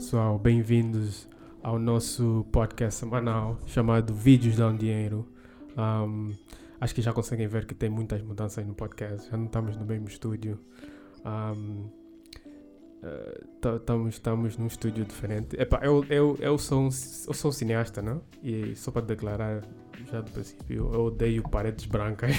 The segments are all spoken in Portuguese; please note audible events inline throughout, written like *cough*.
pessoal, bem-vindos ao nosso podcast semanal chamado Vídeos Dão Dinheiro. Um, acho que já conseguem ver que tem muitas mudanças no podcast, já não estamos no mesmo estúdio. Um, estamos, estamos num estúdio diferente. Epá, eu, eu, eu, sou um, eu sou um cineasta, não? E só para declarar já do princípio, eu odeio paredes brancas.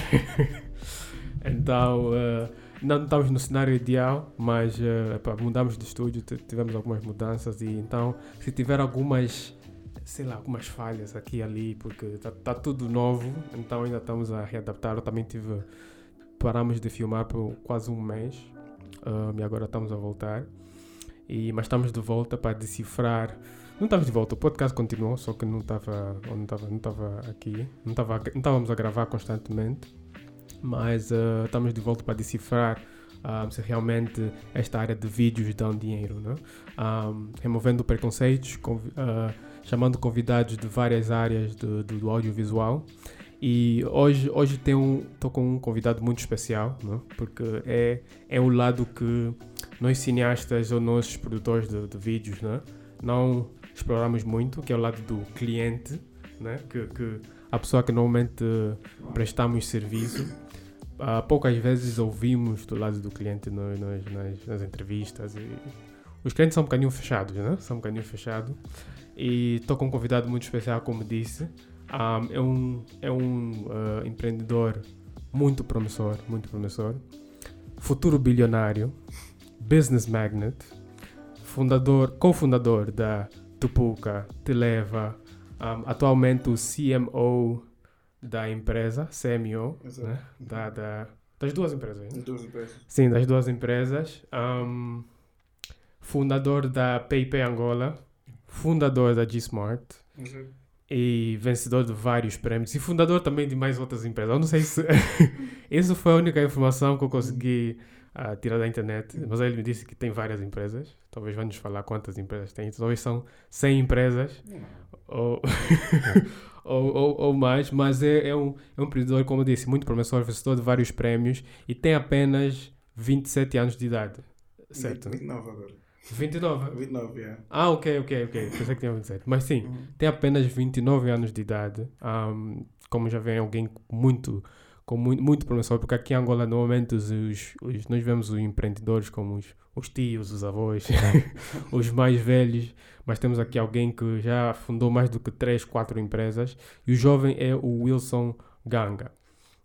*laughs* então. Uh, não estamos no cenário ideal, mas uh, epá, mudamos de estúdio, tivemos algumas mudanças e então se tiver algumas, sei lá, algumas falhas aqui e ali, porque está tá tudo novo, então ainda estamos a readaptar. Eu também tive, paramos de filmar por quase um mês um, e agora estamos a voltar. E, mas estamos de volta para decifrar. Não estamos de volta, o podcast continuou, só que não estava não não aqui, não, estava, não estávamos a gravar constantemente mas uh, estamos de volta para decifrar um, se realmente esta área de vídeos um dinheiro, né? um, removendo preconceitos, conv uh, chamando convidados de várias áreas do, do, do audiovisual. E hoje, hoje estou um, com um convidado muito especial, né? porque é, é o lado que nós cineastas ou nós produtores de, de vídeos né? não exploramos muito, que é o lado do cliente, né? que, que a pessoa que normalmente prestamos serviço uh, poucas vezes ouvimos do lado do cliente nas, nas, nas, entrevistas. E os clientes são um bocadinho fechados, né? São um bocadinho fechados. E estou com um convidado muito especial, como disse. Um, é um, é um uh, empreendedor muito promissor, muito promissor. Futuro bilionário, business magnet, fundador, cofundador da Tupuca, Televa, um, atualmente o CMO da empresa, CMO, né? da, da, das duas empresas. Das duas empresas. Sim, das duas empresas. Um, fundador da PayPay Angola, fundador da G-Smart e vencedor de vários prêmios e fundador também de mais outras empresas. Eu não sei se... *laughs* Isso foi a única informação que eu consegui uh, tirar da internet, mas ele me disse que tem várias empresas. Talvez vá nos falar quantas empresas tem. Talvez são 100 empresas. Ou... *laughs* ou, ou, ou, mais, mas é, é, um, é um empreendedor, como eu disse, muito promissor, vencedor de vários prémios e tem apenas 27 anos de idade. Certo? 29 agora. 29? 29, yeah. Ah, ok, ok, ok. Pensei que tinha 27. Mas sim, uhum. tem apenas 29 anos de idade. Um, como já vem alguém muito com muito, muito promissor, porque aqui em Angola normalmente os, os, os nós vemos os empreendedores como os, os tios, os avós, *laughs* os mais velhos, mas temos aqui alguém que já fundou mais do que 3, 4 empresas e o jovem é o Wilson Ganga.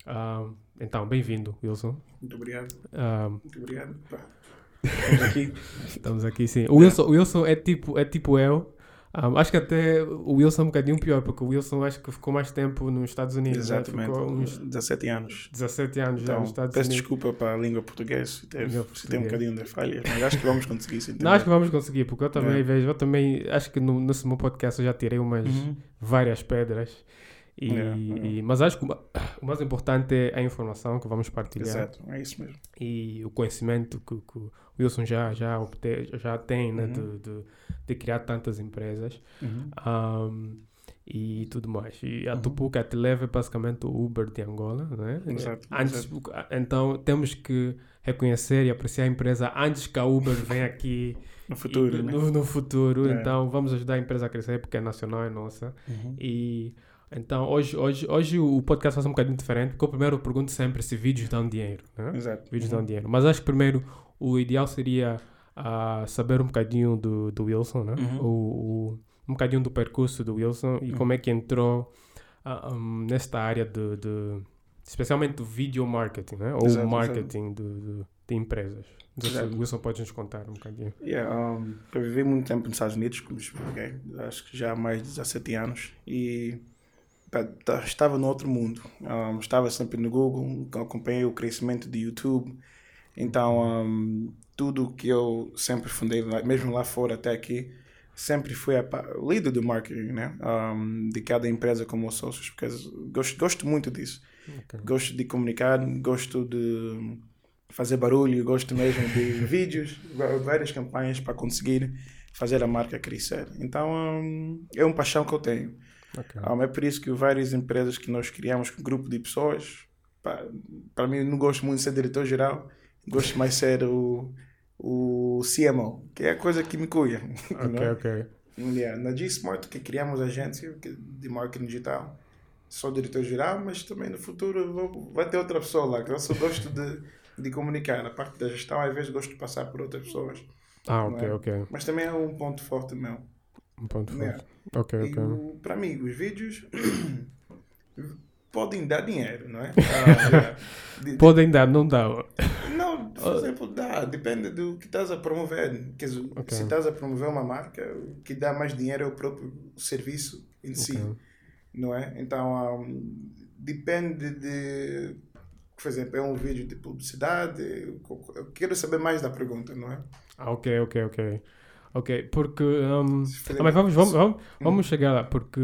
Uh, então, bem-vindo, Wilson. Muito obrigado. Uh, Muito obrigado. *laughs* Estamos aqui. Estamos aqui, sim. O Wilson, o Wilson é, tipo, é tipo eu, um, acho que até o Wilson é um bocadinho pior, porque o Wilson acho que ficou mais tempo nos Estados Unidos. Né? Exatamente, né? uns 17 anos. 17 anos então, já nos Estados peço Unidos. desculpa para a língua portuguesa se, teve, se tem um bocadinho de falha, mas acho que vamos conseguir sim. Não, acho que vamos conseguir, porque eu também é. vejo, eu também acho que no, nesse meu podcast eu já tirei umas uhum. várias pedras. E, é, e, mas acho que o mais importante é a informação que vamos partilhar. Exato, é isso mesmo. E o conhecimento que, que o Wilson já, já, já tem né, uhum. de, de, de, criar tantas empresas uhum. um, e tudo mais. E a uhum. Tupuca te leva é basicamente o Uber de Angola. Né? Exato, antes, exato. Então temos que reconhecer e apreciar a empresa antes que a Uber venha aqui. *laughs* no futuro, e, né? no, no, futuro. É. Então vamos ajudar a empresa a crescer porque é nacional, é nossa. Uhum. E então, hoje, hoje, hoje o podcast ser um bocadinho diferente, porque eu primeiro pergunto sempre se vídeos dão dinheiro. Né? Exato. Vídeos uhum. dão dinheiro. Mas acho que primeiro o ideal seria uh, saber um bocadinho do, do Wilson, né? Uhum. O, o, um bocadinho do percurso do Wilson e uhum. como é que entrou uh, um, nesta área de, de, especialmente do video marketing, né? Ou exato, marketing de, de, de, empresas. Então, o Wilson pode nos contar um bocadinho. Yeah, um, eu vivi muito tempo nos Estados Unidos, como expliquei, acho que já há mais de 17 anos, e Tá, estava no outro mundo. Um, estava sempre no Google, acompanhei o crescimento do YouTube. Então, um, tudo que eu sempre fundei, mesmo lá fora até aqui, sempre fui a, líder do marketing, né? Um, de cada empresa como sócios, porque gosto, gosto muito disso. Okay. Gosto de comunicar, gosto de fazer barulho, gosto mesmo de *laughs* vídeos, várias campanhas para conseguir fazer a marca crescer. Então, é uma paixão que eu tenho. Okay. Um, é por isso que várias empresas que nós criamos com um grupo de pessoas, para mim, não gosto muito de ser diretor-geral, gosto mais de ser o, o CMO, que é a coisa que me cuida. *laughs* Ok, né? ok. Yeah, na G-Smart que criamos a agência de marketing digital, sou diretor-geral, mas também no futuro vou- vai ter outra pessoa lá, que eu só gosto de, de comunicar. A parte da gestão, às vezes, gosto de passar por outras pessoas. Ah, ok, é? ok. Mas também é um ponto forte meu. Um ponto forte. Ok, E ok. o- para mim, os vídeos *clears throat* podem dar dinheiro, não é? *laughs* Ah. De- Podem dar, não dá. Não, *laughs* por exemplo, dá, depende do que estás a promover. Quer dizer, Ok. se estás a promover uma marca, o que dá mais dinheiro é o próprio serviço em si, não é? Então, hum, depende de. Por exemplo, é um vídeo de publicidade. Eu quero saber mais da pergunta, não é? Ah, ok, ok, ok. Ok, porque. um, mas vamos, vamos, vamos, Hum. vamos chegar lá, porque.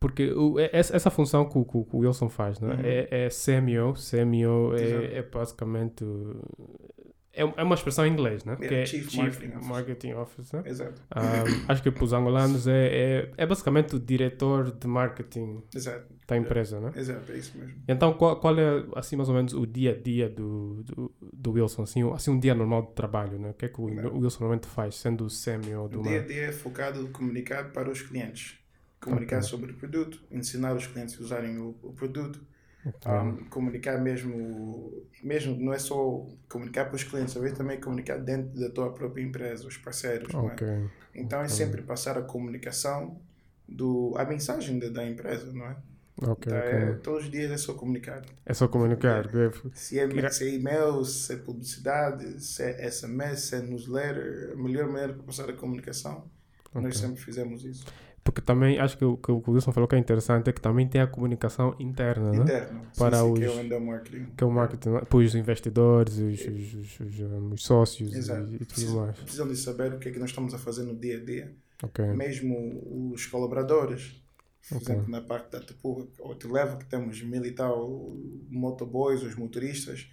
Porque o- é- essa, essa função que o, que o- Wilson faz né? Uhum. é, é CMO. CMO é, é basicamente. É, é uma expressão em inglês, né? É, que é Chief Chief Marketing Officer. Marketing Officer. Exato, Um, acho que para os angolanos é, é, é basicamente o diretor de marketing exato, da empresa, né? exato, é isso mesmo. Então, qual, qual é, assim, mais ou menos, o dia a dia do, do, do Wilson? Assim, um- assim, um dia normal de trabalho, né? O que é que o, o Wilson normalmente faz, sendo o CMO do O dia a dia é focado em comunicar para os clientes. Comunicar Ok. sobre o produto, ensinar os clientes a usarem o, o produto, Ok. um, comunicar mesmo, mesmo não é só comunicar para os clientes, vezes também comunicar dentro da tua própria empresa, os parceiros, não é? Ok. Então é sempre passar a comunicação, do, a mensagem da, da empresa, não é? Ok, Então, é, todos os dias é só comunicar. É só comunicar. Se é, se é e-mail, se é publicidade, se é SMS, se é newsletter, a melhor maneira para passar a comunicação, nós sempre fizemos isso. Porque também, acho que o que o Wilson falou que é interessante é que também tem a comunicação interna, né? Interno. Para sim, sim, que é os- o endomarketing. Que é o marketing, né? para os investidores, os, os, os, os, os sócios Exato. e, e tudo Precisam, mais. precisam de saber o que é que nós estamos a fazer no dia a dia. Ok. Mesmo os colaboradores. Por Ok. exemplo, na parte da Tupuca ou Televa, que temos mil e tal motoboys, os motoristas,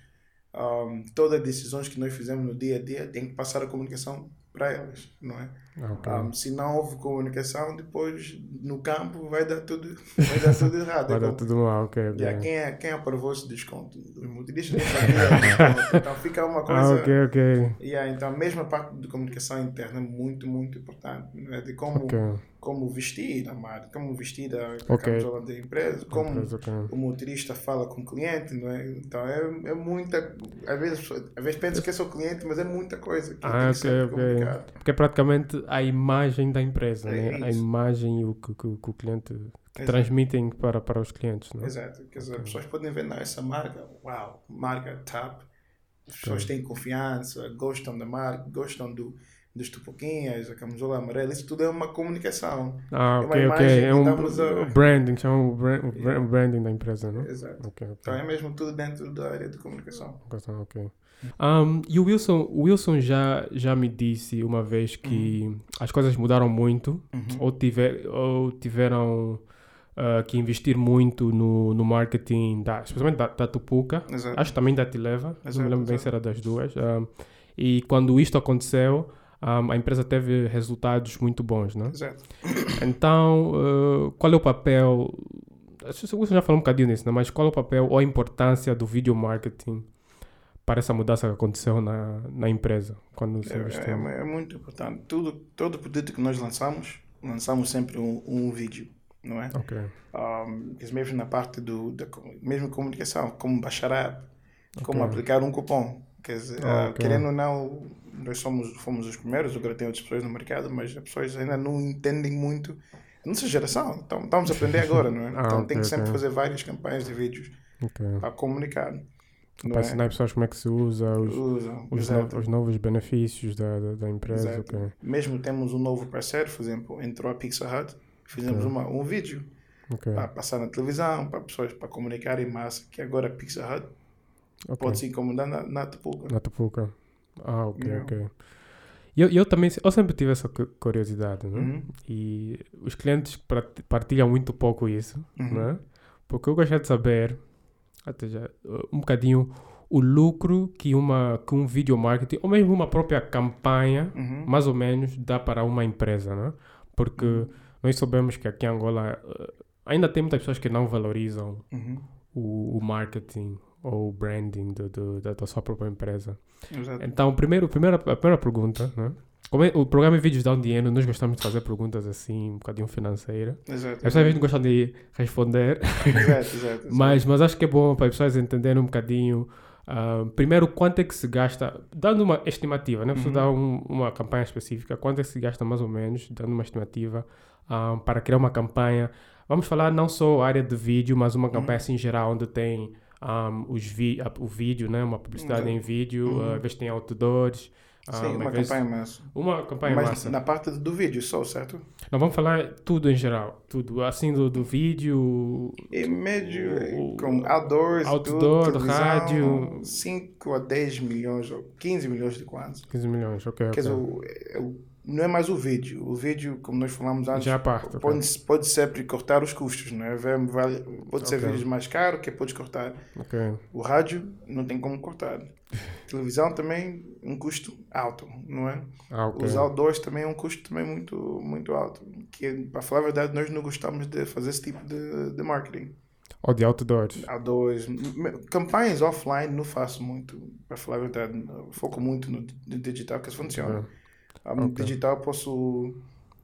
um, todas as decisões que nós fizemos no dia a dia tem que passar a comunicação para elas, não é? Ah, ok. Um, se não houve comunicação, depois no campo vai dar tudo, vai dar tudo *laughs* errado. Vai É dar tudo mal, ok. ok. Yeah, quem, é, quem aprovou esse desconto? Os motoristas *laughs* não sabiam desconto. Então fica uma coisa. Ah, ok, ok. Yeah, então, a mesma parte de comunicação interna é muito, muito importante. Né? De como, Ok. Como vestir a marca, como vestir a, a Ok. camisola da empresa, como Empresa, ok. o motorista fala com o cliente. Não é? Então, é, é muita. Às vezes, às vezes penso que é só cliente, mas é muita coisa que Ah, tem que ser ok, ok. comunicado. Porque é praticamente a imagem da empresa, É né? A imagem e o que, que- que o cliente que Exato. transmitem para, para os clientes, né? Exato. Quer dizer, as pessoas podem ver, não, essa marca, uau, marca top. As pessoas têm confiança, gostam da marca, gostam do, dos tupoquinhas, a camisola amarela. Isso tudo é uma comunicação. Ah, É ok, ok. imagem É um a- branding, chamam o bran- o bran- branding da empresa, né? Exato. Ok, ok. Então é mesmo tudo dentro da área de comunicação. Ok, ok. Um, e o Wilson, o Wilson já, já me disse uma vez que Uhum. as coisas mudaram muito ou, tiver, ou tiveram ah, que investir muito no, no marketing, da, especialmente da, da Tupuca, Exato. acho que também da Tileva, não Exato, me lembro bem exato. se era das duas. Um, e quando isto aconteceu, um, a empresa teve resultados muito bons, né? Exato. *coughs* Então, uh, qual é o papel? Acho que Wilson já falou um bocadinho nisso, né? mas qual é o papel ou a importância do video marketing para essa mudança que aconteceu na, na empresa quando É, investiu? é, é muito importante. Tudo, todo produto que nós lançamos, lançamos sempre um, um vídeo, não é? Ok, Um, mesmo na parte do, da mesmo comunicação, como baixar a app, como Ok. aplicar um cupom. Quer dizer, Ah, ah, querendo ou não, nós somos, fomos os primeiros, agora tem outras pessoas no mercado, mas as pessoas ainda não entendem muito a nossa geração. Então, estamos a aprender agora, não é? *laughs* Ah, então ok, tem que sempre ok. fazer várias campanhas de vídeos para comunicar. Para é? ensinar as pessoas como é que se usa, os, Usam, os, no- os novos benefícios da, da, da empresa. Mesmo temos um novo parceiro, por exemplo, entrou a Pizza Hut, fizemos uma, um vídeo Ok, para passar na televisão, para pessoas para comunicar em massa, que agora a Pizza Hut ok. pode se incomodar na, na Tupuca. Na Tupuca. Ah, ok, Yeah. ok. Eu, eu também, eu sempre tive essa cu- curiosidade, né? Uhum. E os clientes partilham muito pouco isso, Uhum. né? Porque eu gostaria de saber, até já, um bocadinho, o lucro que, uma, que um video marketing, ou mesmo uma própria campanha, Uhum. mais ou menos, dá para uma empresa, né? Porque nós sabemos que aqui em Angola uh, ainda tem muitas pessoas que não valorizam Uhum. o, o marketing ou branding do, do- da tua sua própria empresa. Exato. Então, primeiro, primeira, a primeira pergunta, né? Como é- o programa em vídeos dá um dinheiro, nós gostamos de fazer perguntas assim, um bocadinho financeiras. Exato. As pessoas não gostam de responder, Exato, *laughs* exato. mas, mas acho que é bom para as pessoas entenderem um bocadinho. ah, primeiro, quanto é que se gasta, dando uma estimativa, né? Preciso Uhum. um- uma campanha específica, quanto é que se gasta mais ou menos, dando uma estimativa, ah, para criar uma campanha. Vamos falar não só a área de vídeo, mas uma campanha assim geral, onde tem ah, os vi a- o vídeo, né? Uma publicidade Exato. em vídeo, Uhum. às vezes tem outdoors. Sim, uma às vezes- campanha massa. Uma campanha Mas massa. na parte do vídeo só, certo? Nós vamos falar tudo em geral, tudo, assim do, do vídeo, E médio, O- com outdoors, outdoor, tudo, rádio. 5 a 10 milhões, ou 15 milhões de quase. 15 milhões, ok. Quer ok. dizer, o- é o- não é mais o vídeo. O vídeo, como nós falamos antes, parte, pode, pode sempre cortar os custos, não é? Vem- vale- Pode ser Ok. vídeos mais caros que podes cortar. ok. O rádio não tem como cortar. Televisão também um custo alto, não é? Ah, ok. Os outdoors também é um custo também muito, muito alto. Que, para falar a verdade, nós não gostamos de fazer esse tipo de, de marketing. Ou de outdoors. Outdoors, campanhas offline não faço muito, para falar a verdade. Foco muito no, digital que funciona. Ah, No Ok. digital eu posso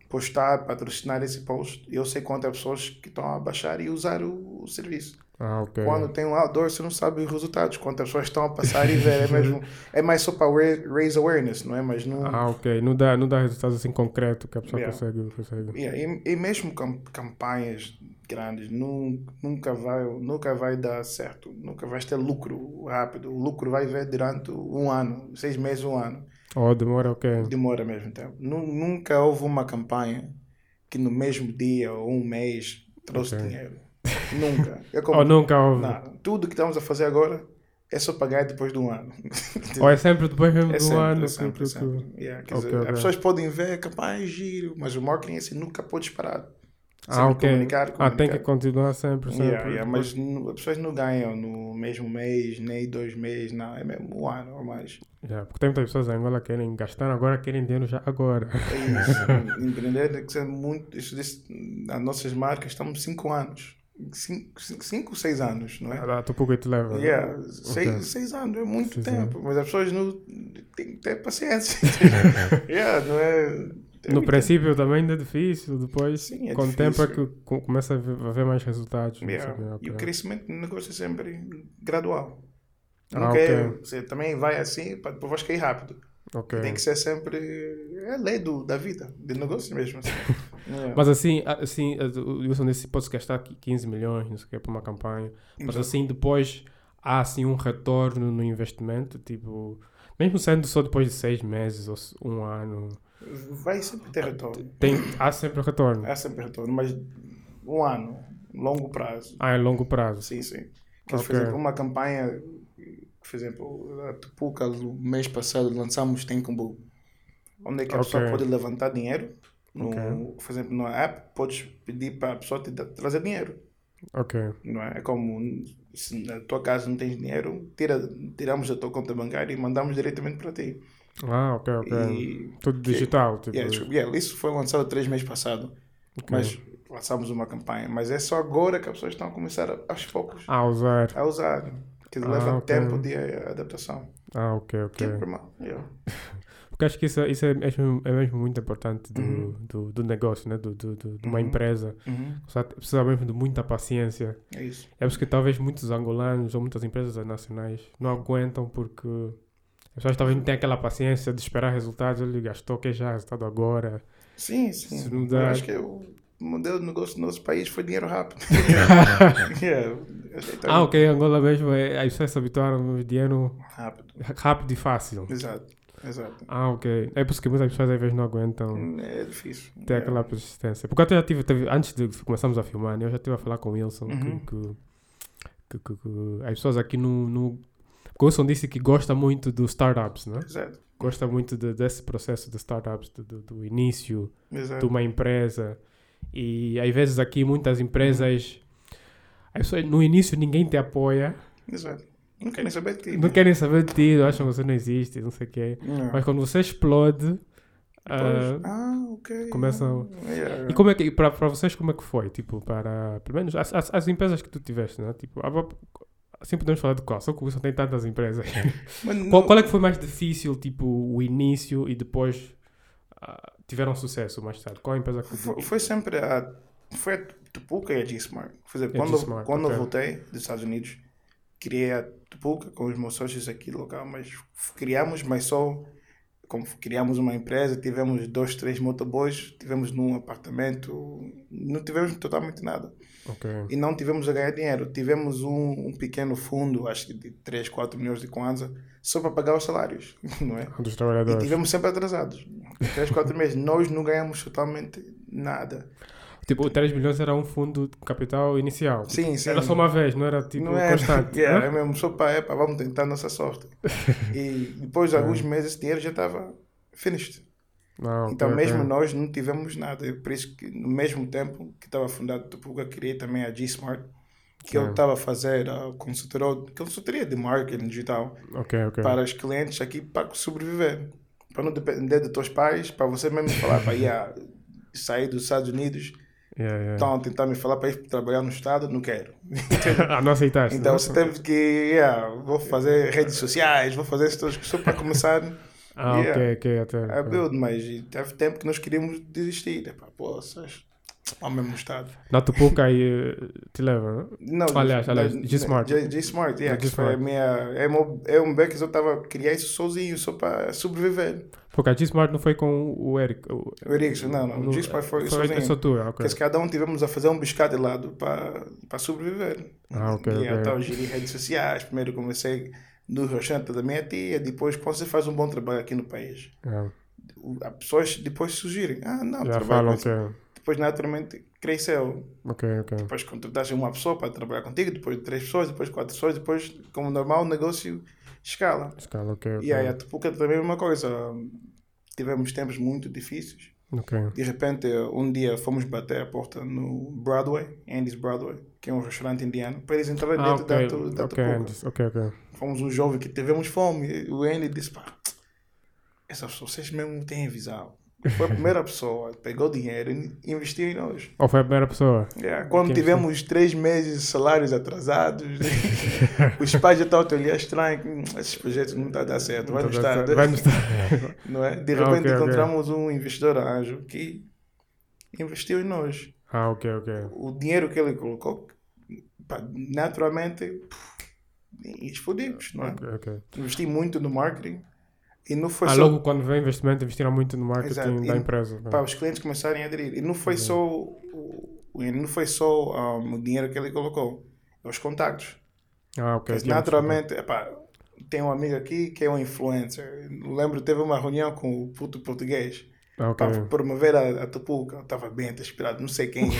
postar, patrocinar esse post e eu sei quantas pessoas que estão a baixar e usar o, o serviço. Ah, ok. Quando tem um outdoor, você não sabe os resultados, quantas pessoas estão a passar e ver. É, mesmo, é mais só para ra- raise awareness, não é? Mas não. Ah, ok. Não dá, não dá resultados assim concretos que a pessoa Yeah. consegue, consegue. Yeah, e, e mesmo cam- campanhas grandes nu- nunca vai nunca vai dar certo nunca vai ter lucro rápido o lucro vai ver durante um ano seis meses um ano Ou demora, ok. demora mesmo tempo Nu- nunca houve uma campanha que no mesmo dia ou um mês trouxe Ok. dinheiro nunca é *laughs* como Ou nunca houve. não, tudo que estamos a fazer agora é só pagar depois de um ano *laughs* Ou é sempre depois mesmo é do sempre, ano é sempre, é sempre. Yeah, quer Ok, dizer. As pessoas podem ver a campanha giro, mas o marketing assim nunca pode parar. Ah, Sempre ok. comunicar, Ah, tem que comunicar. continuar sempre, sempre. Yeah, yeah, mas as pessoas não ganham no mesmo mês, nem dois meses, não. É mesmo um ano ou mais. Yeah, porque tem muitas pessoas em Angola que querem gastar agora, querem dinheiro já agora. É isso. *laughs* Empreender tem que ser muito. Isso as nossas marcas estamos cinco anos. Cinco, cinco, cinco, seis anos, não é? Ah, tu pouco te leva. Yeah, seis, seis anos é muito Seis tempo, mas as pessoas não têm que ter paciência. *laughs* *laughs* yeah, não é. É No muito princípio também ainda é difícil, depois Sim, é com o tempo é que começa a ver, a ver mais resultados. Yeah. E o crescimento do negócio é sempre gradual. Ah, Não ok. quer, você também vai assim, depois cair rápido. Ok. Tem que ser sempre. É a lei do, da vida, do negócio mesmo. Assim. *laughs* Yeah. Mas assim, assim, o Wilson disse pode gastar aqui 15 milhões, não sei o que, para uma campanha. Mas Exato. assim, depois há assim um retorno no investimento, tipo, mesmo sendo só depois de seis meses ou um ano, Vai sempre ter retorno. tem, há sempre retorno. Há sempre retorno, mas um ano, longo prazo. Ah, é longo prazo. Sim, sim. Que, Ok. Por exemplo, uma campanha, por exemplo, a Tupuca, no mês passado, lançamos Tenkumbu. Onde é que a Ok. pessoa pode levantar dinheiro. No, Ok. Por exemplo, na app, podes pedir para a pessoa te trazer dinheiro. Ok. Não é? é como se na tua casa não tens dinheiro, tira, tiramos da tua conta bancária e mandamos diretamente para ti. Ah, ok, ok. E, Tudo digital, tipo. yeah, desculpa, yeah, isso foi lançado três meses passado, ok. mas lançamos uma campanha. Mas é só agora que as pessoas estão a começar a- aos poucos Ah, usar. a usar. Que Ah, leva ok. tempo de adaptação. Ah, ok, ok. é yeah. *laughs* Porque acho que isso, é- isso é, mesmo, é mesmo muito importante do, Uhum. do, do negócio, né? do, do, do- de uma Uhum. empresa. Uhum, Precisa, precisa mesmo de muita paciência. É isso. É porque talvez muitos angolanos ou muitas empresas nacionais não aguentam porque as pessoas talvez não têm aquela paciência de esperar resultados. Ele gastou, que já resultado agora. Sim, sim. Se não Eu dá- acho que o modelo de negócio do nosso país foi dinheiro rápido. *laughs* *laughs* yeah. Então, Ah, ok, Angola mesmo, é, as pessoas se habituaram ao dinheiro Rápido. rápido e fácil. Exato. Exato. Ah, ok. É por isso que muitas pessoas às vezes não aguentam É difícil. ter Yeah. aquela persistência. Porque eu já tive, teve- antes de começarmos a filmar, né, eu já estive a falar com o Wilson Uhum. que, que, que- que- as pessoas aqui no, no. Porque o Wilson disse que gosta muito dos startups, né? Exato. Gosta muito de- desse processo de startups, do, do, do início de Exato. uma empresa. E às vezes aqui muitas empresas. Pessoas, no início ninguém te apoia, Exato. Não querem saber de ti. não querem saber de ti, acham que você não existe, não sei o quê. Não. Mas quando você explode. Depois, ah, ok. começam- Yeah. E como é que, para vocês, como é que foi? Tipo, para, pelo menos, as, as, as empresas que tu tiveste, né? Tipo, Assim podemos falar de qual? Só que o Wilson tem tantas empresas. *laughs* Qual, qual é que foi mais difícil, tipo, o início e depois ah, tiveram sucesso mais tarde? Qual a empresa que... Foi, foi sempre a. Foi a Tupuca e a G-Smart. Quer dizer, quando, G-Smart, quando ok. eu voltei dos Estados Unidos, criei a Tupuca com os meus sócios aqui local, mas criamos, mas só. Como criamos uma empresa, tivemos dois, três motoboys, tivemos num apartamento, não tivemos totalmente nada. Ok. E não tivemos a ganhar dinheiro. Tivemos um, um pequeno fundo, acho que de 3, 4 milhões de kwanza, só para pagar os salários, *laughs* não é? Dos E trabalhadores. tivemos sempre atrasados. 3, 4 meses. Nós não ganhamos totalmente nada. Tipo, 3 milhões era um fundo de capital inicial. Tipo, Sim, sim. Era só uma vez, não era tipo não é, constante. *laughs* Yeah, é mesmo, só para, epa, vamos tentar nossa sorte. *laughs* e depois de alguns meses esse dinheiro já estava finished. Não, Então ok, mesmo nós não tivemos nada. É Por isso que no mesmo tempo que estava fundado Tupuca, criei também a G-Smart, que eu estava a fazer a consultoria, consultoria de marketing digital Ok, ok. para os clientes aqui para sobreviver. Para não depender dos teus pais, para você mesmo falar para ir a- sair dos Estados Unidos, Yeah, yeah. estão a tentar me falar para ir trabalhar no Estado, não quero. *laughs* ah, não aceitaste. Então né? você teve que, yeah, vou fazer redes sociais, vou fazer isso tudo só para começar Ah, yeah. ok, ok. Até, a ok. build, mas teve tempo que nós queríamos desistir. Epá, poças, ao mesmo estado. Na Tupuca aí te leva, né? Não, Aliás, aliás, G- G-Smart. G- G-Smart, yeah, É que foi a G-Smart. minha. É, meu, é um beck que eu estava a criar isso sozinho, só para sobreviver. Porque a G-Smart não foi com o Eric. O, O Erickson, não, não. O G-Smart foi, foi sozinho. só tu, ah, ok. Porque cada um tivemos a fazer um biscate de lado para, sobreviver. Ah, ok, e ok. então geri redes sociais. Primeiro comecei no restaurante da minha tia, depois quando você faz um bom trabalho aqui no país. O- As pessoas depois sugerem, ah não, Já falam que. Depois naturalmente cresceu. Ok, ok. Depois contrataste uma pessoa para trabalhar contigo, depois três pessoas, depois quatro pessoas, depois como normal o negócio escala. Escala, ok, ok. E aí a Tupuca também é uma coisa. Tivemos tempos muito difíceis. Ok. De repente, um dia fomos bater a porta no Broadway, Andy's Broadway, que é um restaurante indiano, para eles entrarem Ah, dentro ok. da, da Ok, Tupuca. Andes, ok, ok. Fomos um jovem que tivemos fome. O Andy disse: pá, essas pessoas, vocês mesmo têm visão. Foi a primeira *laughs* pessoa, pegou dinheiro e investiu em nós. Ou foi a primeira pessoa? Yeah, Quando Que tivemos três meses de salários atrasados, *laughs* *laughs* os pais já estavam a olhar estranho. "Hum, Esses projetos não estão a dar certo, vai nos estar. Vai nos estar. Não é? De Ah, repente ok, ok. encontramos um investidor anjo que investiu em nós. Ah, ok, ok. O dinheiro que ele colocou, pá, naturalmente, explodimos, não é? Ok, ok. Investi muito no marketing e não foi Ah, só logo quando vem investimento, investiram muito no marketing Exato. da E- empresa. né? para os clientes começarem a aderir. E não Uhum. foi só o, e não foi só um, o dinheiro que ele colocou, é os contactos. Ah, ok. Porque naturalmente, epá, tem um amigo aqui que é um influencer. Lembro teve uma reunião com o puto português Ah, ok. para promover a, a Tupuca. Estava bem inspirado, não sei quem.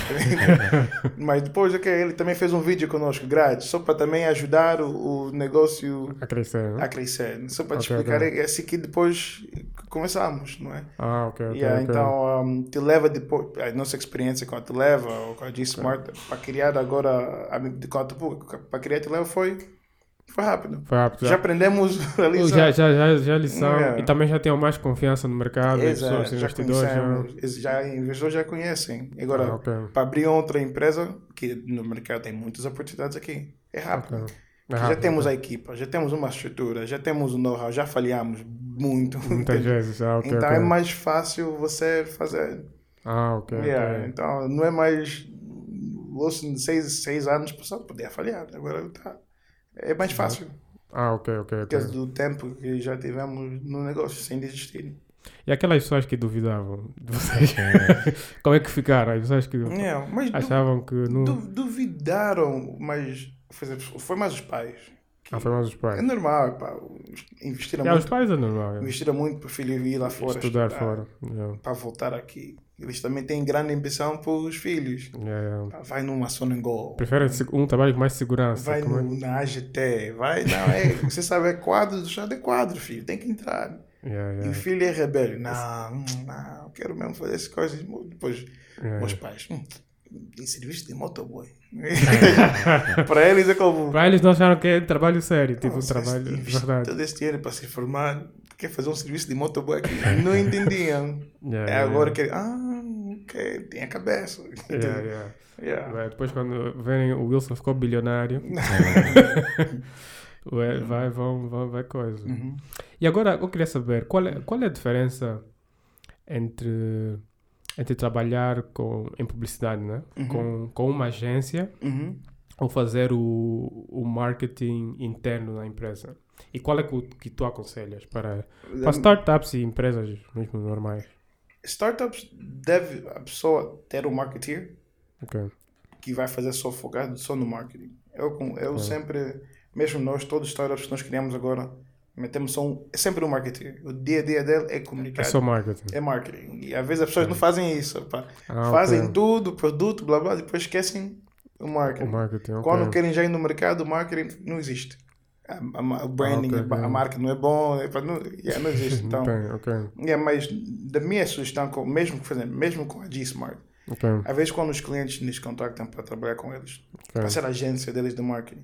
*laughs* Mas depois okay, ele também fez um vídeo conosco grátis, só para também ajudar o, o negócio A crescer, né? a crescer. Só para te Ok, explicar, ok. é assim que depois começamos, não é? Ah, ok, ok. Yeah. Então, um, te leva depois, a nossa experiência com a Televa ou com a G-Smart, para criar agora, a, com a Tupuca, para criar a Televa foi, foi rápido. Foi rápido. Já aprendemos *laughs* a lição. já, já, já, já lição Yeah. e também já tenham mais confiança no mercado, Exato, pessoas, os já investidores. Já... já, investidores já conhecem. Agora, Ah, ok. para abrir outra empresa, que no mercado tem muitas oportunidades aqui, é rápido. Ok. É já rápido, temos ok. a equipa, já temos uma estrutura, já temos o know-how, já falhamos muito. Muitas vezes. Ah, então é mais fácil você fazer. Ah, ok. Yeah, Então não é mais. Seis, seis anos passado podia falhar, agora tá. É mais fácil, Ah, ok, ok. por causa do tempo que já tivemos no negócio, sem desistir. E aquelas pessoas que duvidavam de vocês, *laughs* como é que ficaram? As pessoas que Não, mas du- achavam que não. du- duvidaram, mas foi, mais os pais. Ah, foi mais os É pais. normal, pá, investiram E os muito, pais é normal. é. investiram muito para o filho ir lá fora Estudar fora. Yeah. para voltar aqui. Eles também têm grande ambição para os filhos. Yeah, yeah. Pá, Vai numa Sonangol. Preferem se- um trabalho com mais segurança. Vai é? no, na AGT, vai, não, é, *laughs* você sabe, é quadro chá de quadro, filho, tem que entrar. Yeah, E o yeah. filho é rebelde, não, hum, não, quero mesmo fazer essas coisas. Depois, Yeah, meus yeah. pais, hum, tem serviço de motoboy. *laughs* *laughs* Para eles é como, Para eles não acharam que é trabalho sério, tipo um "Nossa, trabalho de verdade. todo esse dinheiro para se formar, quer fazer um serviço de motoboy aqui. Não entendiam. Yeah, É yeah, agora yeah. que, ah, que tem a cabeça. *laughs* Yeah, yeah. Yeah. Depois, quando verem o Wilson ficou bilionário, *laughs* *laughs* vai, vai, vão, vão, vai coisa. Uhum. E agora eu queria saber qual é, qual é a diferença entre, entre trabalhar com, em publicidade né? Uhum. com, com uma agência Uhum. ou fazer o, o marketing interno na empresa. E qual é que, que tu aconselhas para, para startups e empresas mesmo normais? Startups deve a pessoa ter um marketeer Ok. que vai fazer só focado só no marketing. Eu, eu sempre, mesmo nós, todos os startups que nós criamos agora, metemos só um, é sempre um marketeer. O dia a dia dele é comunicar. É só marketing. É marketing. E às vezes as pessoas não fazem isso. Ah, Fazem tudo, produto, blá blá, depois esquecem o marketing. O marketing. Quando querem já ir no mercado, o marketing não existe. O branding, Ah, ok, a, a marca não é bom, é, não, yeah, não existe. *laughs* Então, Ok, ok. yeah, mas da minha sugestão, com, mesmo, fazendo, mesmo com a G-Smart, Ok, às vezes quando os clientes nos contactam para trabalhar com eles, ok. para ser a agência deles de marketing,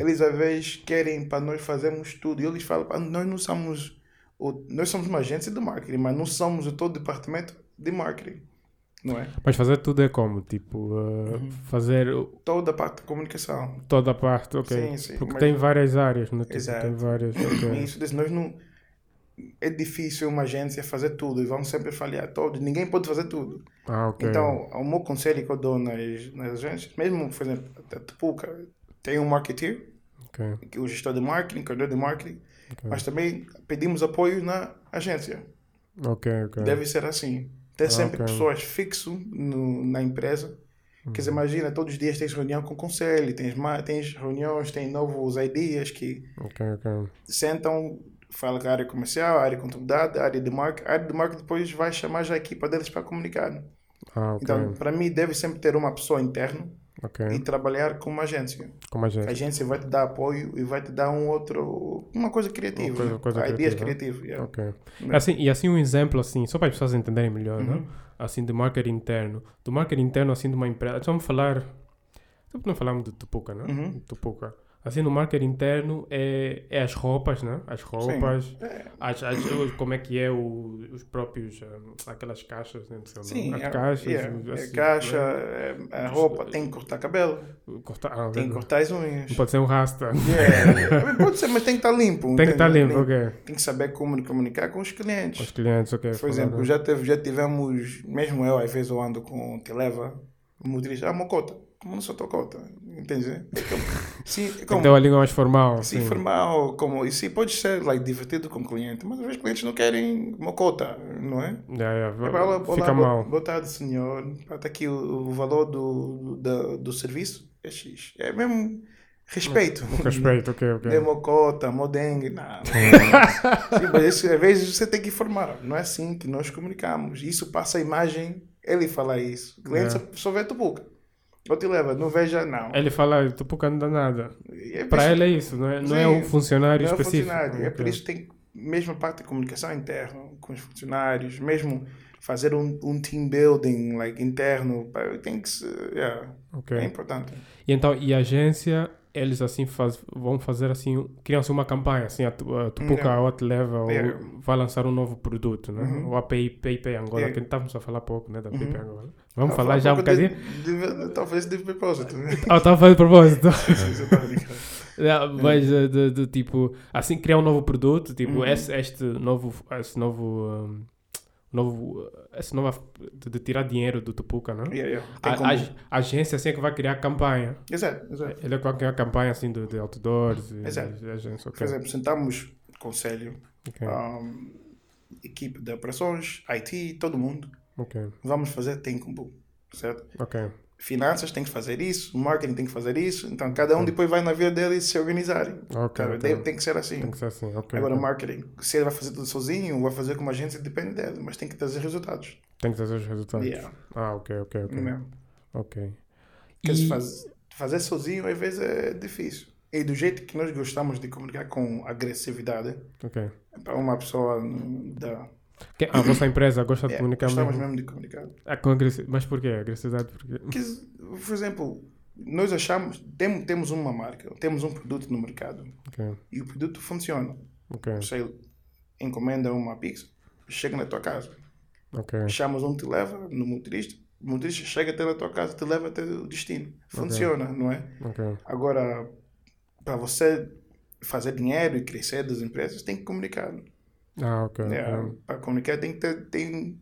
eles às vezes querem para nós fazermos tudo. E eles falam, "Pá, nós não somos, o, nós somos uma agência de marketing, mas não somos o todo departamento de marketing. Não é? Mas fazer tudo é como? Tipo, uh, Uhum. fazer o- Toda a parte de comunicação. toda a parte, ok. Sim, sim, Porque mas- tem várias áreas, né? Tipo, Exato. tem várias, *coughs* ok. Isso nós não. É difícil uma agência fazer tudo e vamos sempre falhar todos. Ninguém pode fazer tudo. Ah. Então, o meu conselho que eu dou nas, nas agências, mesmo, por exemplo, a Tupuca, tem um marketeer, Ok, que é o gestor de marketing, coordenador de marketing, ok. mas também pedimos apoio na agência. Ok, ok. Deve ser assim. Ter Ah, sempre ok. pessoas fixo no, na empresa. Quer dizer, imagina, todos os dias tens reunião com o conselho, tens, tens reuniões, tens novos ideas que Ok, ok. sentam, falam com a área comercial, a área de contabilidade, a área de marketing. A área de marketing depois vai chamar já a equipa deles para comunicar. Ah, ok. Então, para mim, deve sempre ter uma pessoa interna ok. e trabalhar com uma agência. Como a A gente. agência vai te dar apoio e vai te dar um outro, uma coisa criativa, Uma coisa- né? coisa ideas criativa. criativas. yeah. Ok. Assim, e assim um exemplo, assim, só para as pessoas entenderem melhor, né? Uhum. Assim, de marketing interno. Do marketing interno, assim, de uma empresa. Vamos falar... Não falamos de Tupuca, né? Uhum. Tupuca. Assim, no marketing interno é, é as roupas, né? As roupas, É. as, as- como é que é o, os próprios, hum, aquelas caixas, né? Sei Sim, as é, caixas. yeah, é assim, caixa, né? a roupa, tem que cortar cabelo, Cortar, ah, tem que não cortar as unhas. pode ser um rasta. Yeah. *laughs* Pode ser, mas tem que estar limpo. Tem que estar entende? limpo, ok. Tem que saber como comunicar com os Com clientes. os clientes, ok. Por exemplo, já, teve, já tivemos, mesmo eu, às vezes eu ando com Televa, o motorista, ah, mocota, como não sou tua cota, entende? É *laughs* sim, é como, ter uma língua mais formal. sim, assim. formal, como, e sim, pode ser like, divertido com o cliente, mas às vezes os clientes não querem mocota, não é? Yeah, yeah, É para ela, Fica olá, mal. boa, tarde, senhor. Está aqui o, o valor do, do, do serviço. É X. É mesmo respeito. Com respeito, ok, ok. Democota, modengue, não. *laughs* Sim, mas isso, às vezes você tem que informar. Não é assim que nós comunicamos. Isso passa a imagem, ele fala isso. O cliente É. só, só vê tu boca. Ou te leva, não veja, não. Ele fala, Tupuca não dá nada. É Para ele é isso, não é, não é um funcionário não é específico. funcionário. É por isso que tem mesmo a parte de comunicação interna com os funcionários, mesmo fazer um, um team building like, interno, tem que ser, yeah, Ok. é importante. E então, e a agência, eles assim faz, vão fazer assim, criam-se uma campanha, assim, a, a Tupuca ou Yeah. vai lançar um novo produto, né? Uhum. Ou a PIP Angola, Yeah. que estávamos a falar pouco, né, da Uhum. Angola. Vamos Ah, falar fala já um bocadinho? Talvez de propósito. né? Ah, estava de propósito. *laughs* Tava brincando. É, Mas eh, de, de, tipo, assim criar um novo produto, tipo, Uhum. esse, este novo, esse novo, um, novo, esse nova de, de tirar dinheiro do Tupuca, não? Yeah, yeah. A, como- a, agência assim é que vai criar a campanha. Exato, exato. Ele é que vai criar a campanha assim de, de outdoors e Exato. de agência, Por ok. exemplo, sentamos conselho, Ok, um, equipe de operações, IT, todo mundo. ok, Vamos fazer tem como, certo? ok. Finanças tem que fazer isso, marketing tem que fazer isso. Então, cada um depois vai na vida dele se organizarem. Ok, Cara, ok. tem, que ser assim. Tem que ser assim, ok. Agora, ok. marketing, se ele vai fazer tudo sozinho, vai fazer como agência, depende dele, mas tem que trazer resultados. Tem que trazer os resultados. Yeah. Ah, ok, ok, ok. Né? Ok. Porque se E- faz- fazer sozinho, às vezes, é difícil. E do jeito que nós gostamos de comunicar com agressividade, ok. para uma pessoa hum, Que- a vossa empresa gosta de É, comunicar gostamos mesmo? mesmo de comunicar. Ah, com agressi- Mas porquê? Agressividade? Porque... Porque, por exemplo, nós achamos, tem, temos uma marca, temos um produto no mercado Ok, e o produto funciona. ok. Você encomenda uma pizza, chega na tua casa. Ok. Chamas um, te leva no motorista, o motorista chega até na tua casa, te leva até o destino. Funciona, não é? Ok. Agora, para você fazer dinheiro e crescer das empresas, tem que comunicar. Ah, ok. É. Para comunicar, tem que ter. Tem,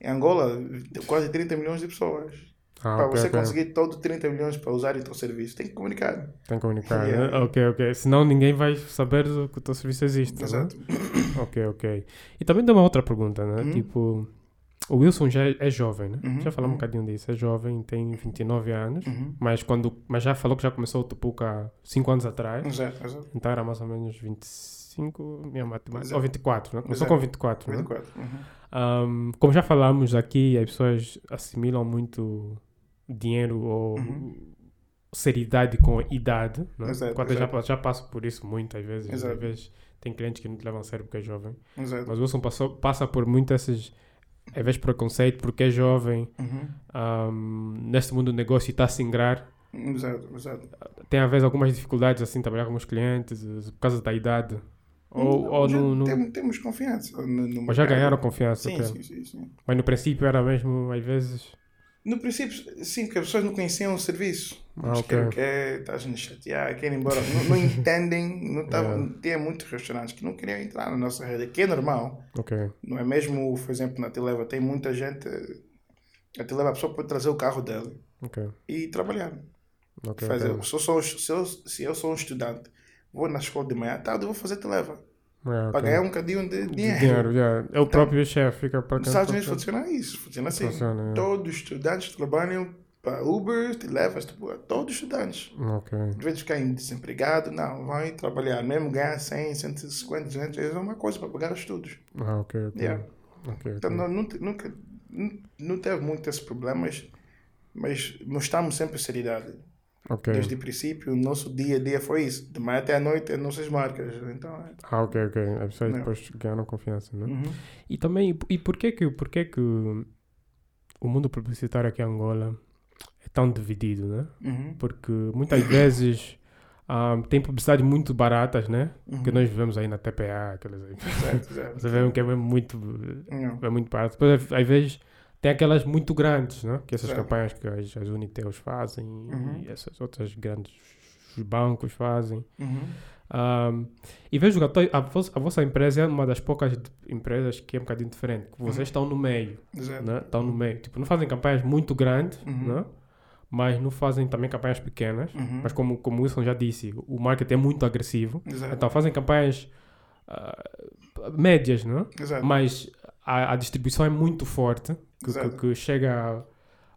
em Angola, quase 30 milhões de pessoas. Ah, para ok, você ok. conseguir todo 30 milhões para usar o teu serviço, tem que comunicar. Tem que comunicar. Yeah. né? Ok, ok. Senão ninguém vai saber que o teu serviço existe. né? Exato. *coughs* Ok, ok. E também tem uma outra pergunta, né? Uhum. Tipo, o Wilson já é, é jovem, né? Uhum, Já falamos um uhum. bocadinho disso. É jovem, tem 29 anos. Uhum. Mas, quando, mas já falou que já começou o Tupuca há 5 anos atrás. Exato, exato. Então era mais ou menos 25, minha matemática. Exato. Ou 24, né? Começou Exato. com 24, né? 24. Uhum. Um, como já falamos aqui, as pessoas assimilam muito dinheiro ou Uhum. seriedade com idade. Né? Exato, eu já, exato. já passo por isso muitas vezes. Exato. Às vezes tem clientes que não te levam a sério porque é jovem. Exato. Mas o Wilson passou, passa por muito esses, às vezes, preconceito porque é jovem. Uhum. um, neste mundo do negócio e está a se ingrar. Exato, exato. Tem, às vezes, algumas dificuldades assim, trabalhar com os clientes por causa da idade. Ou, Não, ou já no, no- Temos, temos confiança. No, no Mas já ganharam confiança. Sim, sim, sim, sim. Mas no princípio era mesmo, às vezes. No princípio, sim, porque as pessoas não conheciam o serviço. Ah, Mas ok. quer, quer, estás a chatear, querem ir embora. Não, não entendem. Não tava, *laughs* Yeah. Tinha muitos restaurantes que não queriam entrar na nossa rede, que é normal. Ok. Não é mesmo, por exemplo, na Televa, tem muita gente. A Televa, a pessoa pode trazer o carro dela Ok. e trabalhar. Ok. fazer. Se, eu sou, se, eu, se eu sou um estudante, vou na escola de manhã, tarde eu vou fazer Televa. É, ok. Para ganhar um bocadinho de De dinheiro. dinheiro, yeah. É o próprio chefe, fica para Nos Estados Unidos funciona. isso, funciona assim. Funciona, yeah. Todos os estudantes trabalham para Uber, Televas, tipo, todos os estudantes. Em vez de ficarem desempregados, não, vai trabalhar. Mesmo ganhar 100, 150, 200 euros é uma coisa para pagar os estudos. Ah, ok, ok. Yeah. Ok, Então ok. não, te- nunca, não, não teve muito esse problema, mas, mas mostramos sempre seriedade. Ok. Desde o princípio, o nosso dia a dia foi isso. De manhã até à noite, as nossas marcas. Então, é. Ah, ok, ok. As pessoas Yeah. depois ganharam confiança, né? Uhum. E também, e porquê que, porquê que o mundo publicitário aqui em Angola é tão dividido, né? Uhum. Porque muitas *coughs* vezes ah, tem publicidades muito baratas, né? Uhum. Que nós vivemos aí na TPA, aquelas aí. Certo, *laughs* certo. Você vê que é muito, Não. é muito barato. Depois, às vezes, tem aquelas muito grandes, né? Que essas campanhas que as, as Uniteus fazem Uhum. e essas outras grandes os bancos fazem. Uhum. Um, e vejo que a, a, vos- a vossa empresa é uma das poucas empresas que é um bocadinho diferente. Que vocês estão no meio, Exato. né? Estão no meio. Tipo, não fazem campanhas muito grandes, Uhum. né? Mas não fazem também campanhas pequenas. Uhum. Mas como, como o Wilson já disse, o marketing é muito agressivo. Exato. Então fazem campanhas ah, médias, né? Exato. Mas a, a distribuição é muito forte, que, que, que chega a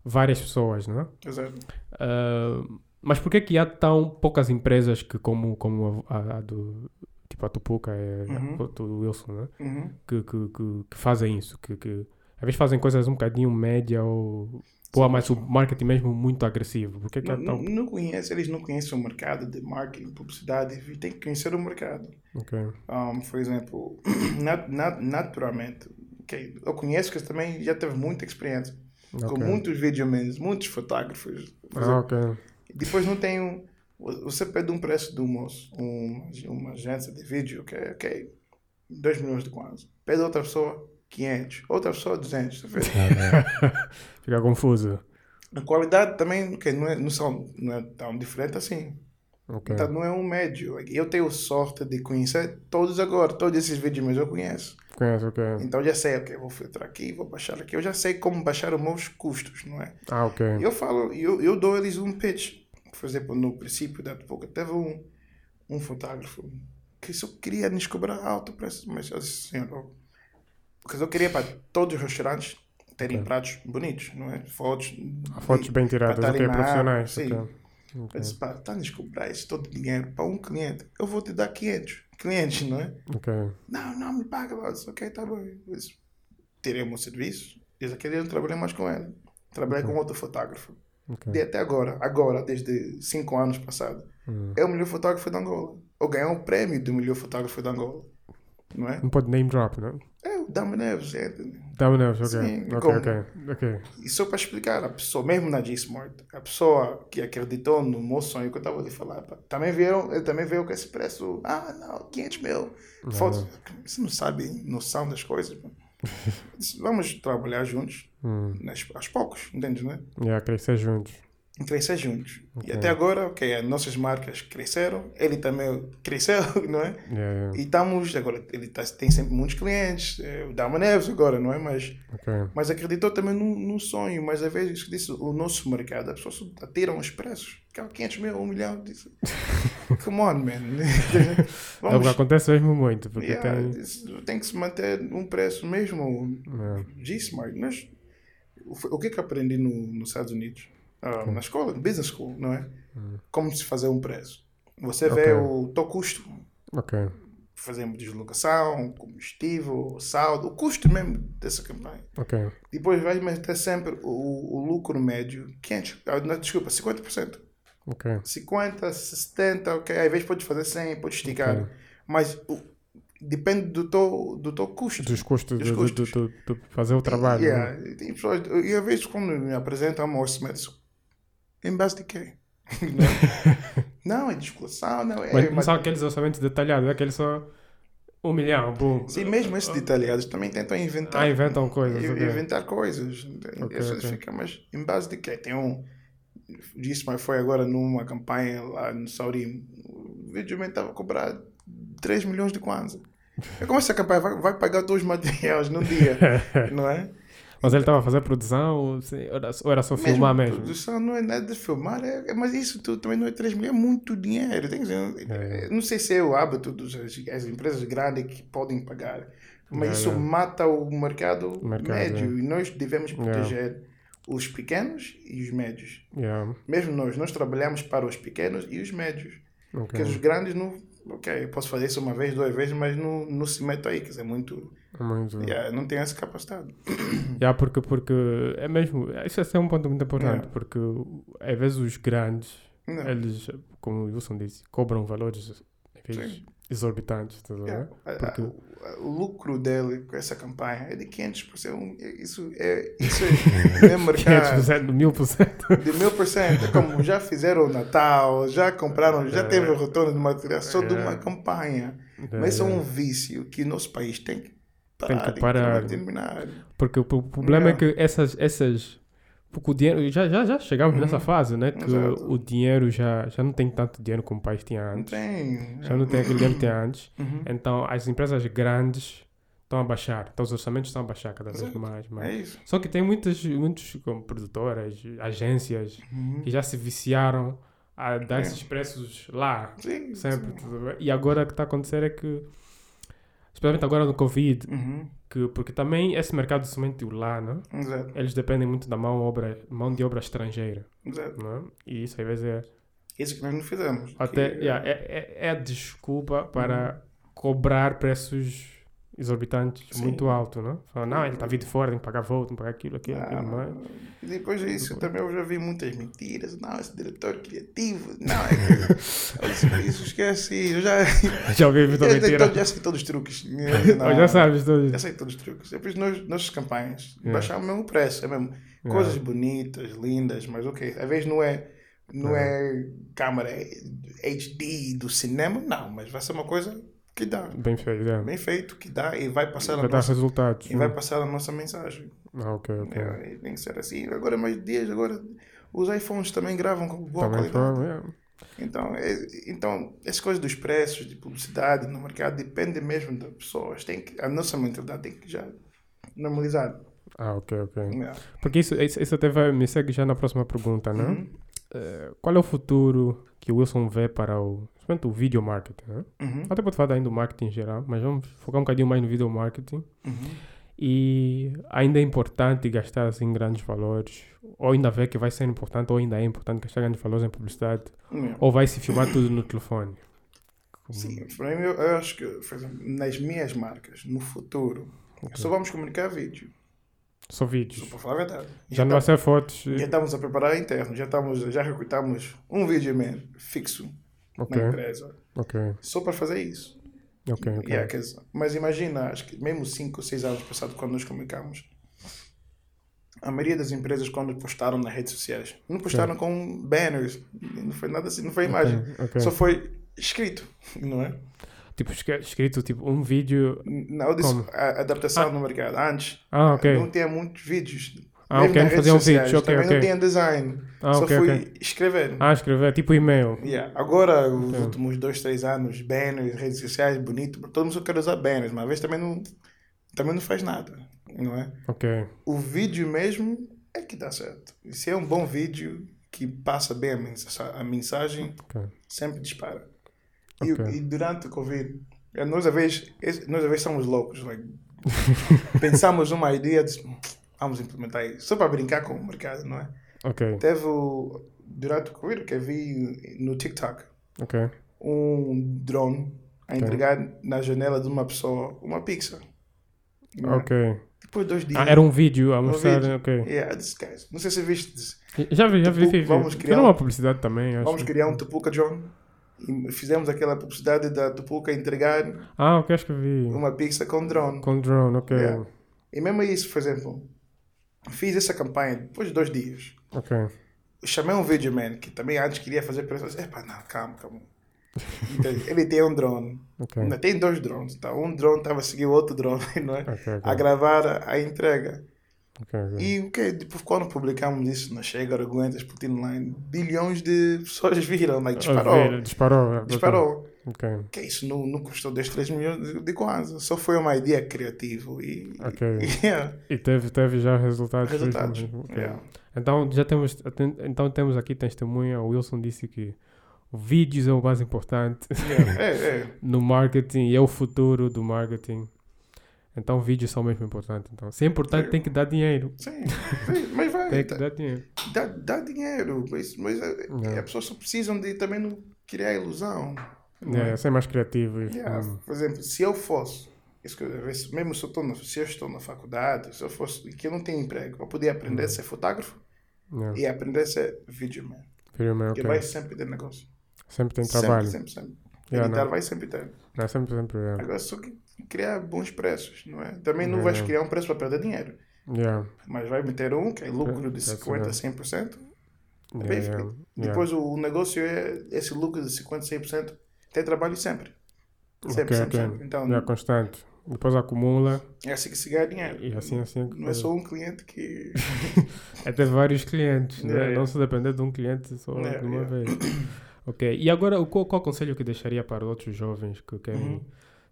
várias pessoas, né? Exato. Ah, mas por que que há tão poucas empresas que como, como a, a- do tipo a Tupuca é Uhum. a do Wilson, né? Uhum. Que, que, que, que fazem isso, que, que às vezes fazem coisas um bocadinho média ou há mais o marketing mesmo muito agressivo. Por que que há Não, tão não, não conhece, eles não conhecem o mercado de marketing, publicidade, e tem que conhecer o mercado. Ok. Um, por exemplo, *clears throat* nat, nat, naturalmente, ok, eu conheço que também já teve muita experiência com Ok. muitos videomans, muitos fotógrafos. Ah, ok. Depois não tem um. Você pede um preço de um moço, um, uma agência de vídeo, que é ok, 2 milhões de quase. Pede outra pessoa 500, outra pessoa 200. Tá vendo? *laughs* Fica confuso. A qualidade também ok, não, é, não, são, não é tão diferente assim. Ok. Então não é um médio. Eu tenho sorte de conhecer todos agora, todos esses vídeos eu conheço. Conheço, ok. Então já sei, ok, vou filtrar aqui, vou baixar aqui. Eu já sei como baixar os meus custos, não é? Ah, ok. Eu falo, eu, eu dou eles um pitch. Por exemplo, no princípio da época, teve um, um fotógrafo que só queria nos cobrar alto preço. Mas eu disse, senhor, eu- porque eu queria para todos os restaurantes terem Ok. pratos bonitos, não é? Fotos. Há fotos de- bem tiradas, ok, profissionais. árvore, ok. Sim. Eu disse, pá, está a cobrar esse todo dinheiro para um cliente. Eu vou te dar 500 clientes, não é? Não, não, me paga. Eu disse, ok, tá bom. Eu disse, tirei o meu serviço. Desde aquele dia não trabalhei mais com ele. Trabalhei com outro fotógrafo. ok. De até agora, agora, desde 5 anos passados, Hum. é o melhor fotógrafo da Angola. Eu ganhei um prêmio do melhor fotógrafo da Angola. Não é? Não pode name drop, não? É o Dama Neves. É. Dá-me neves, ok. Sim, ok, como- ok. Ok. E só para explicar, a pessoa, mesmo na G-Smart, a pessoa que acreditou no meu sonho que eu estava ali a falar, pá, também viram, ele também veio com esse preço. Ah, não, 500 mil. Fotos. Você não sabe noção das coisas. pá. *laughs* Vamos trabalhar juntos, Hum. nas, aos poucos, entendes, né? Yeah, crescer juntos. Crescer juntos. Ok. E até agora, ok, as nossas marcas cresceram, ele também *laughs* cresceu, não é? Yeah, yeah. E estamos, agora, ele tá, tem sempre muitos clientes, é, o Dama Neves agora, não é? Mas, Ok. mas acreditou também num, sonho, mas às vezes, disse, o nosso mercado, as pessoas atiram os preços. Cara, 500 mil, 1 milhão, disse, *laughs* come on, man. *laughs* É Vamos, acontece mesmo muito, porque yeah, tem. tem que se manter um preço mesmo Yeah. G-Smart. Mas o, o que é que aprendi no, nos Estados Unidos? Ah, Na escola, business school, não é? Como se fazer um preço. Você vê Hum. Ok. o teu custo, Ok. fazemos deslocação, combustível, saldo, o custo mesmo dessa campanha. Ok. Depois vai meter sempre o, o lucro médio 500, ah, não, desculpa, 50%. Ok. 50, 70, ok, às vezes pode fazer 100, pode esticar. Ok. Mas o- depende do teu, do teu custo. Dos custos, Dos custos. de- de- de fazer o trabalho. Yeah, né? e pessoas, e às vezes quando me apresentam um orçamento, em base de quê? não, *laughs* não, é descolação, não é. Mas não mas- são aqueles orçamentos detalhados, é aquele só um milhão, boom. Sim, mesmo esses detalhados também tentam inventar. Ah, inventam coisas, in- ok. Inventar coisas. Ok, Essas ok. ficam, mas em base de quê? Tem um. Disse, mas foi agora numa campanha lá no Saurim. O vídeo estava a cobrar 3 milhões de kwanza. É como essa campanha vai, vai pagar todos os materiais num dia, *laughs* não é? Mas ele estava a fazer produção ou era- só filmar mesmo? Produção não é nada de filmar, é, é- mas isso também não é 3 milhões, é muito dinheiro. Dizer, É. Não sei se é o hábito das as empresas grandes que podem pagar, mas É, isso é. mata o mercado, Mercado, médio e nós devemos É. proteger os pequenos e os médios. Mesmo nós, nós trabalhamos para os pequenos e os médios. Ok. Porque os grandes não. Ok, eu posso fazer isso uma vez, duas vezes, mas não, não se meto aí, quer dizer, muito. Muito. yeah, não tem essa capacidade. Yeah, porque, porque é mesmo. Isso é um ponto muito importante, É. porque às vezes os grandes, Não. eles, como o Wilson disse, cobram valores Sim. exorbitantes. estás a ver? Porque- o, o lucro dele com essa campanha é de 500%. Isso é, isso é, é mercado 500%, 1000%. de mil por cento. É como já fizeram o Natal, já compraram, já É. teve o retorno de material só de É. uma campanha. Mas isso é um vício que o nosso país tem que parar. que parar. Terminar. Porque o pro- problema é que essas. essas porque o dinheiro. Já, já, já chegamos nessa fase, né? Que Uhum. Exato. o dinheiro já, já não tem tanto dinheiro como o país tinha Não antes. tem. Já não tem aquele dinheiro que tinha antes. Uhum. Então as empresas grandes estão a baixar. Então os orçamentos estão a baixar cada vez Exato. mais. É mais. isso. Só que tem muitas, muitos como produtoras, agências Uhum. que já se viciaram a dar É. esses preços lá. Sim. Sempre. sim. E agora o que está a acontecer é que, especialmente agora no Covid, Uhum. que, porque também esse mercado somente lá, né? Exato. eles dependem muito da mão, obra, mão de obra estrangeira. Exato. Né? E isso às vezes é. Isso que nós não fizemos. Até, Que, yeah, é, é, é a desculpa para cobrar preços exorbitantes Sim. muito alto, não? Fala, não, ele está vindo de fora, tem que pagar volta, tem que pagar aquilo, aquilo, aquilo Ah, mais. e depois disso, também eu já vi muitas mentiras. Não, esse diretor criativo. *laughs* Não, é que. isso, esquece. Eu já. *laughs* Já ouvi muita eu, mentira. já sei todos os truques. *laughs* Ou já sabes todos. Já sei todos os truques. Depois nós, nossas campanhas Yeah. mesmo o preço. É mesmo. Yeah. Coisas bonitas, lindas, mas ok. Às vezes não é. Não é câmera HD do cinema, não, mas vai ser uma coisa que dá. Bem feito, é. Bem feito, que dá e vai passar a Vai dar nossa, resultados. e vai né? passar a nossa mensagem. Ah, ok, ok. É, tem que ser assim. Agora, mais dias, agora os iPhones também gravam com boa Também qualidade. foi, é. Então, é, então, essas coisas dos preços, de publicidade no mercado, depende mesmo das pessoas. Tem que, a nossa mentalidade tem que já normalizar. Ah, ok, ok. É. Porque isso, isso, isso até vai, me segue já na próxima pergunta, né? Uhum. Eh, qual é o futuro que o Wilson vê para o, principalmente o video marketing, né? Uhum. Até pode falar ainda do marketing em geral, mas vamos focar um bocadinho mais no video marketing. Uhum. E ainda é importante gastar assim grandes valores, ou ainda vê que vai ser importante, ou ainda é importante gastar grandes valores em publicidade, É. ou vai se filmar tudo no telefone. Sim, para mim, eu, acho que, por exemplo, nas minhas marcas, no futuro, só vamos comunicar vídeo. Só Só vídeos. para falar a verdade. Já não vai ser fotos. Já estamos a preparar interno, já, estamos, já recrutamos um videoman fixo Ok, na empresa, ok, só para fazer isso. ok, ok. Yeah, quer dizer, mas imagina, acho que mesmo 5 ou 6 anos passados, quando nos comunicamos, a maioria das empresas, quando postaram nas redes sociais, não postaram com banners, não foi nada assim, não foi imagem, só foi escrito, não é? Tipo, escrito tipo um vídeo. Não, eu disse a adaptação no mercado. Antes, Ah, não tinha muitos vídeos. Ah, Mesmo ok, faziam sociais, vídeos, ok, também ok. não tinha design. Ah, Só ok, fui ok. escrever. Ah, escrever, tipo e-mail. Yeah. Agora, os últimos dois, três anos, banners, redes sociais, bonito. Todo mundo só quer usar banners, mas às vezes também não, também não faz nada, não é? Ok. O vídeo mesmo é que dá certo. E se é um bom vídeo que passa bem a a mensagem, sempre dispara. E, e durante o Covid, nós às vezes, nós às vezes somos loucos. Like, *laughs* pensamos numa ideia, de, vamos implementar isso. Só para brincar com o mercado, não é? Ok. Teve durante o Covid que eu vi no TikTok Ok. um drone a Ok. entregar na janela de uma pessoa uma pizza. Não é? Ok. Depois de dois dias. Ah, era um vídeo a mostrar. vídeo. Ok. Yeah, this guys. Não sei se viste. Já vi, já vi. Tipo, vi, vi. vamos criar Era um- uma publicidade também, acho. Vamos criar um Tupuca drone. E fizemos aquela publicidade da Tupuca entregar Ah, ok, acho que vi. uma pizza com drone. Com drone, ok. Yeah. E mesmo isso, por exemplo, fiz essa campanha depois de dois dias. Ok. Chamei um video man que também antes queria fazer pessoas. Epá, não, calma, calma. Então, *laughs* Ele tem um drone. Ok. Ainda tem dois drones. Tá? Um drone estava a seguir o outro drone, *laughs* não é? Ok, ok. A gravar a, a entrega. E o que? Depois, quando publicamos isso na Chega, Arguentas, Putin Online, bilhões de pessoas viram, like, disparou. Disparou. ok. Disparou. Ok. Que isso não, não custou 10, 3 milhões de, kwanza. Só foi uma ideia criativa e, Ok. *laughs* e yeah, E teve, teve já resultados. resultados. mesmo. Ok. Yeah. Então já temos, então temos aqui testemunha. O Wilson disse que vídeos é o mais importante Yeah. É, é. *laughs* no marketing e é o futuro do marketing. Então vídeos são mesmo importantes. Então, se é importante, tem que dar dinheiro. Sim, sim, mas vai. Tem que dá, dar dinheiro. dá, dá dinheiro. Mas, mas é- Yeah. as pessoas só precisam de também não criar ilusão. É? É, ser mais criativo. Yeah, hum, Por exemplo, se eu fosse, que mesmo se eu, estou na, se eu estou na faculdade, se eu fosse, que eu não tenho emprego, eu podia aprender a ser fotógrafo e aprender a ser videoman. Que ok. vai sempre ter negócio. Sempre tem trabalho. Sempre, sempre, sempre. Yeah, Editar não. vai sempre ter. Não, sempre, sempre. Yeah. Agora só que criar bons preços, não é? Também não vais criar um preço para perder dinheiro, Yeah. mas vai meter um que é lucro de That's 50% a right. 100%. Yeah, yeah. Depois o, negócio é esse lucro de 50%, 100%, tem trabalho sempre. Sempre, Ok, sempre, ok. sempre. Então, Yeah, constante. Depois acumula é assim que se ganha dinheiro. e assim assim. Não é só um cliente que. *laughs* É ter vários clientes, né? Yeah, yeah. não se depender de um cliente só Yeah, de uma yeah. vez. ok, e agora qual, qual conselho que deixaria para outros jovens que querem Uhum.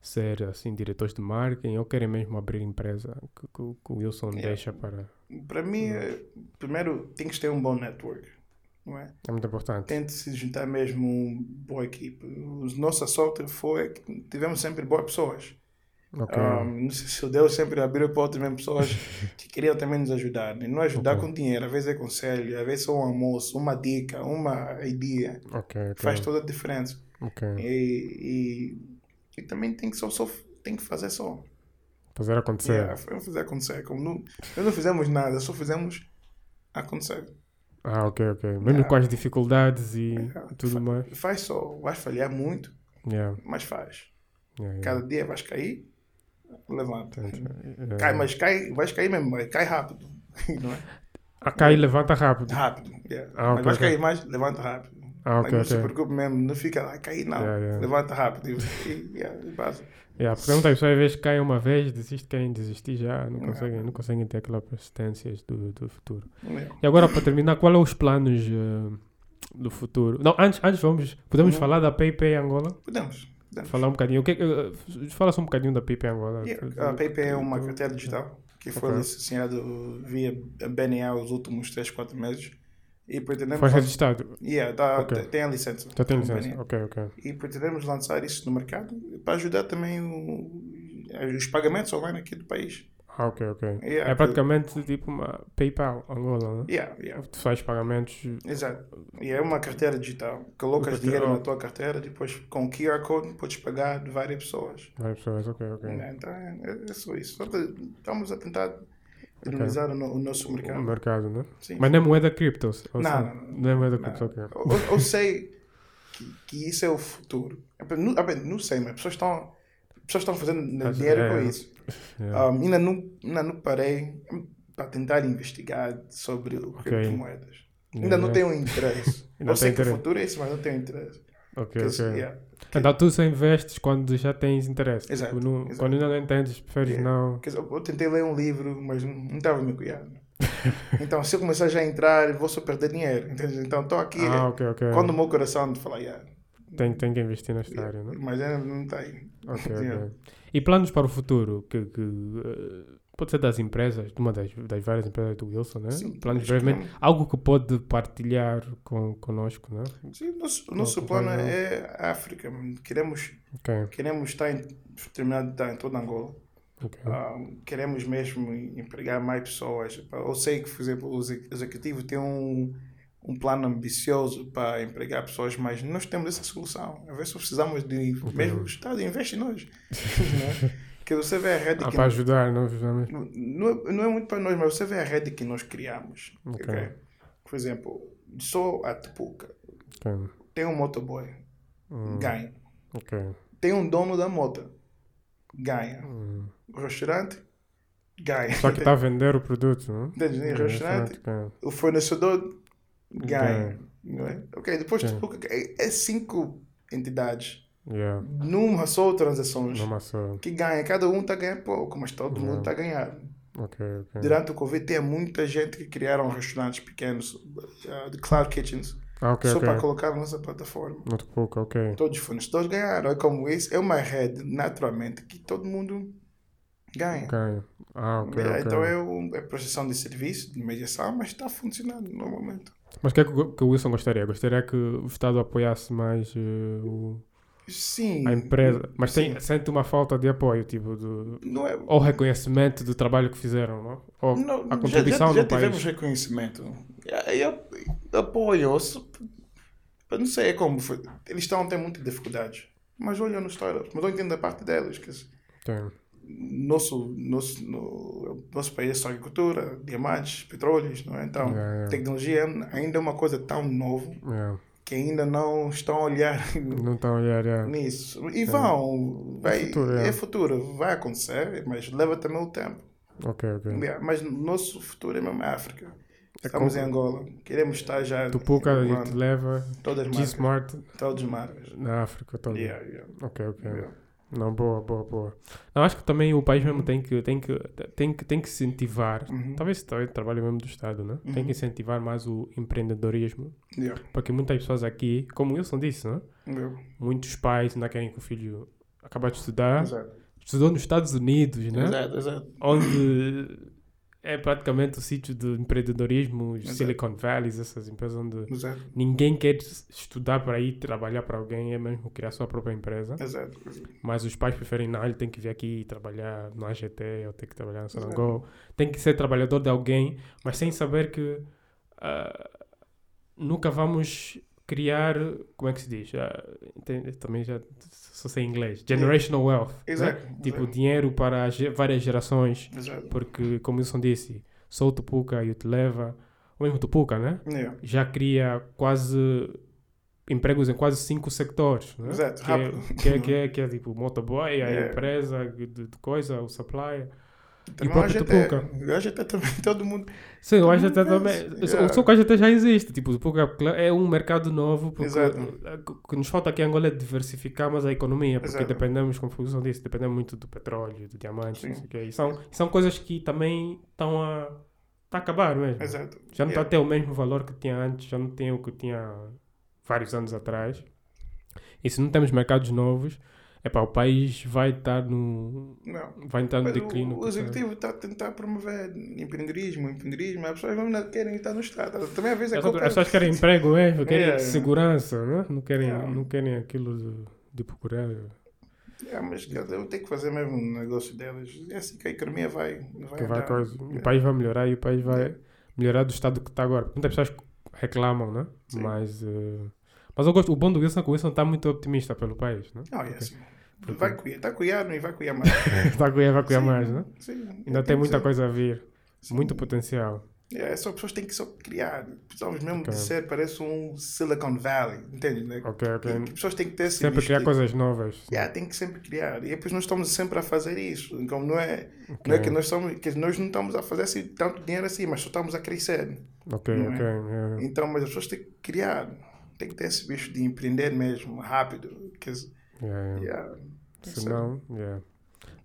ser assim diretores de marketing ou querem mesmo abrir empresa que, que, que o Wilson deixa para. Para mim, é- primeiro tem que ter um bom network. Não é? É muito importante. Tente se juntar mesmo uma boa equipe. Os- Nossa sorte foi que tivemos sempre boas pessoas. Ok. Um, não sei se Deus sempre abriu portas mesmo pessoas *laughs* que queriam também nos ajudar. né? Não ajudar Ok. com dinheiro, às vezes é conselho, às vezes é um almoço, uma dica, uma ideia. ok, ok. Faz toda a diferença. E, e, e também tem que, só, só, tem que fazer só. Fazer acontecer. Yeah, fazer acontecer. Como não, nós não fizemos nada, só fizemos acontecer. Ah, ok, ok. Mesmo Yeah. com as dificuldades e Yeah. tudo Fa- mais. Faz só, vais falhar muito, Yeah, mas faz. Cada dia vais cair, levanta. Cai, mas cai, vais cair mesmo, mas cai rápido. *laughs* Não é? Ah, cai e levanta rápido. Rápido. Ah, mas ok, vais ok. cair mais, levanta rápido. Ah, Mas ok, não se ok. preocupe mesmo, não fica lá, cair não. Levanta rápido. E, e, e basta. Yeah, porque muitas pessoas às vezes caem uma vez, desistem, querem desistir já, não conseguem, não conseguem ter aquela persistência do, do futuro. E agora, para terminar, qual é os planos eh, do futuro? Não, antes, antes vamos, podemos Uhum. falar da PayPay Angola? Podemos. podemos. Falar um bocadinho. O que, é eh, fala só um bocadinho da PayPay Angola. Yeah, A PayPay é uma carteira digital que foi Ok. licenciado via BNA os últimos 3, 4 meses. E pretendemos. Foi registrado. Yeah, tá, Ok. tem a licença. Já tem licença. Ok, ok. E pretendemos lançar isso no mercado para ajudar também o- os pagamentos online aqui do país. Ah, ok, ok. Yeah, é praticamente tipo uma PayPal Angola, né? Yeah, yeah. Tu faz pagamentos. Exato. E é uma carteira digital. Colocas dinheiro na tua carteira, depois com QR Code podes pagar de várias pessoas. Várias pessoas, ok, ok. Então é, é só isso. Só estamos a tentar dinamizar o, no- o nosso O mercado. mercado, né? Sim. Mas não é moeda cripto? Não, não, não. Não é moeda Não. cripto, ok. Eu, eu sei que, que isso é o futuro. Eu Não, eu não sei, mas pessoas estão, pessoas estão fazendo dinheiro é, com isso. Yeah. Um, ainda, não, ainda não parei para tentar investigar sobre o Ok. criptomoedas. Ainda Yeah, não yeah. tenho interesse. *laughs* Não eu sei que o futuro é isso, mas não tenho interesse. Ok, Que- ok. yeah. Então tu só investes quando já tens interesse. Exato, Tipo, não- exato. Quando ainda não entendes, preferes Yeah. não. Quer dizer, eu tentei ler um livro, mas não estava me cuidando. então, se eu começar já a entrar, vou só perder dinheiro. Entende? Então, estou aqui. Ah, ok, ok. Quando o meu coração de falar, yeah, Tem, tem que investir nesta área, não? mas ainda não está aí. Ok, *laughs* Yeah. E planos para o futuro? Que, que, eh, pode ser das empresas, de uma das, das várias empresas do Wilson, né? Sim, planos acho que brevemente. Algo que pode partilhar com, conosco, né? Sim, o nosso, o nosso Não, plano é a África. Queremos, Ok, queremos estar em, terminar de estar em toda Angola. ok. Ah, queremos mesmo empregar mais pessoas. Eu sei que, por exemplo, o exe- executivo tem um, um plano ambicioso para empregar pessoas, mas nós temos essa solução. Às vezes precisamos de. Mesmo o Estado investe em nós. *laughs* né? Que você vê a rede Ah, que. para ajudar, não justamente. Não é, não é muito para nós, mas você vê a rede que nós criamos. Ok. ok? Por exemplo, só a Tepuca Ok, tem um motoboy, Hum. ganha. Tem um dono da moto, ganha. Hum. O restaurante, ganha. Só que *laughs* está a vender o produto, não? Entende? É, O restaurante, o fornecedor ganha. Ganha. Não é? Ok, depois Sim. Tepuca é, é cinco entidades Yeah. numa só transações Não maçou. que ganha. Cada um está ganhando pouco, mas todo mundo está ganhando. Ok, ok. Durante o Covid, tem muita gente que criaram restaurantes pequenos, uh, de cloud kitchens, Ah, ok, só para colocar na nossa plataforma. Muito pouco, ok. Todos os fornecedores ganharam. É como isso, é uma rede, naturalmente, que todo mundo ganha. Ok. Ah, É, ok. Então é, um, é prestação de serviço, de mediação, mas está funcionando no momento. Mas o que é que, o- Wilson gostaria? Gostaria que o Estado apoiasse mais eh, o- Sim. a empresa, mas sim. tem, sente uma falta de apoio, tipo, do, é, ou reconhecimento do trabalho que fizeram, não? Ou não, a já- contribuição já, já, no país. tivemos reconhecimento. E- e- Apoio. Eu não sei é como foi. Eles estão a ter muita dificuldade. Mas olha nos startups. Mas eu entendo a parte deles. Que Tem. nosso, nosso, no, nosso país é só agricultura, diamantes, petróleos, não é? Então, Yeah, yeah. tecnologia ainda é uma coisa tão nova Yeah. Que ainda não estão a olhar *laughs* Não estão a olhar, yeah. nisso. E vão, vai, futuro, é. é futuro, vai acontecer, mas leva também o tempo. Ok, ok. Mas nosso futuro é mesmo a África. Estamos como- em Angola, queremos estar já Tupuca e te leva todas as marcas, G-Smart todas as marcas. na África toda. Yeah, yeah, Ok, ok. yeah. Não, boa, boa, boa. Não, acho que também o país mesmo tem que, tem que, tem que, tem que incentivar, Uhum. talvez também trabalho mesmo do Estado, né? Tem que incentivar mais o empreendedorismo, Yeah, porque muitas pessoas aqui, como o Wilson disse, né? yeah. Muitos pais ainda querem que o filho acabe de estudar, Exato. estudou nos Estados Unidos, né? Exato, exato. Onde é praticamente o sítio do empreendedorismo, os Exato. Silicon Valley, essas empresas onde Exato, ninguém quer estudar para ir trabalhar para alguém, é mesmo criar sua própria empresa. exato. Mas os pais preferem, não, ele tem que vir aqui trabalhar no AGT, ou tem que trabalhar no Sonangol. Tem que ser trabalhador de alguém, mas sem saber que ah, nunca vamos criar, como é que se diz? Ah, entende? também já só sei inglês. Generational wealth. né? Exato. Tipo, exato. dinheiro para ge- várias gerações. Exato. Porque, como Wilson disse, só o Tupuca e o Televa, ou mesmo Tupuca, né? Yeah. Já cria quase empregos em quase cinco sectores. Né? Exato, Que é, rápido. que, é, que, é, *laughs* que é tipo motoboy, a É. empresa de, de coisa, o supplier. Também próprio o Tupuca. AGT. O AGT também, todo mundo. Sim, eu Todo até faz. também. Yeah. Só que o AGT já existe. Tipo, o Tupuca é um mercado novo. Porque Exato. o que nos falta aqui em Angola é diversificarmos a economia. Porque Exato. dependemos, como o Wilson disse, dependemos muito do petróleo, do diamante. Sim. Não sei o quê. E são, são coisas que também estão a, tá a acabar mesmo. Exato. Já não está a Yeah. ter o mesmo valor que tinha antes, já não tem o que tinha vários anos atrás. E se não temos mercados novos, é o país vai estar no Não. vai entrar no declínio. o, o porque- executivo está a tentar promover empreendedorismo, empreendedorismo, as pessoas não querem estar no Estado. Também às vezes é As pessoas querem emprego, é, querem Yeah. segurança, né? não querem não querem aquilo de, de procurar. É, mas eu tenho que fazer mesmo um negócio delas. É assim que a economia vai. vai vai coisa. O país vai melhorar e o país vai melhorar do estado que está agora. Muitas pessoas reclamam, né? Sim. Mas eh, mas eu gosto, o bom do Wilson é que o Wilson está muito optimista pelo país, né? Não, é assim. Vai está cuidando e vai cuidar *laughs* mais. Está a cuidar, vai cuidar Sim, mais, né? Sim, Ainda tem muita coisa a vir, Sim. muito potencial. É, só pessoas têm que só criar. Precisamos mesmo Ok. de ser, parece um Silicon Valley, entende? Né? Ok, ok. Que pessoas têm que ter esse Sempre criar coisas novas. Yeah, tem que sempre criar. E depois nós estamos sempre a fazer isso. Então não é, não é que nós que nós não estamos a fazer assim, tanto dinheiro assim, mas só estamos a crescer. Ok, Não é? ok. yeah. Então, mas as pessoas têm que criar. tem que ter esse bicho de empreender mesmo, rápido. Quer dizer, Yeah, yeah. yeah. Senão, yeah.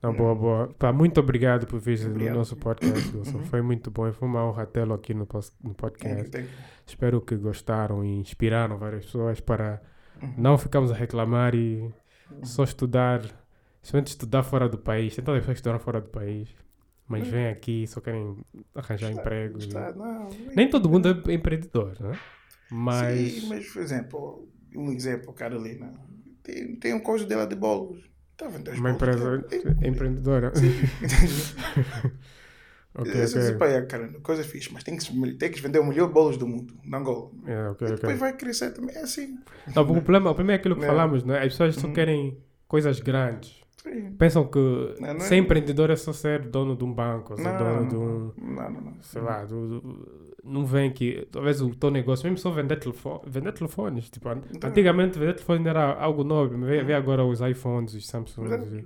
Não, boa, boa. Pá, muito obrigado por vir no nosso podcast, Wilson. Uhum. Foi muito bom. Foi uma honra tê-lo aqui no, no Thank podcast. you, thank you. Espero que gostaram e inspiraram várias pessoas para Uhum. não ficarmos a reclamar e só estudar, somente estudar fora do país. Tem tantas pessoas que estudam fora do país, mas vêm aqui e só querem arranjar Está- empregos. está- não, Nem todo mundo é empreendedor, né? Mas. Sim, mas, por exemplo, um exemplo, Carolina, tem, tem um coisa dela de bolos. Está a vender os Uma bolos empresa dela. empreendedora. *laughs* ok, Esse- esse ok. pai é, cara, coisa fixe, mas tem que, tem que vender o melhor bolos do mundo, na Angola. É, ok, E ok. depois vai crescer também, é assim. Não, o, problema, o problema é aquilo que É. falamos, né? As pessoas só Uhum. querem coisas grandes. Sim. Pensam que Não, não é- ser empreendedor é só ser dono de um banco, ser Não, dono não, de um. não, não, não. Sei lá, do, do- não vem que. Talvez o teu negócio, mesmo só vender, telefone, vender telefones. Tipo, Então- antigamente vender telefone era algo nobre, mas vê, vê agora os iPhones, os Samsungs.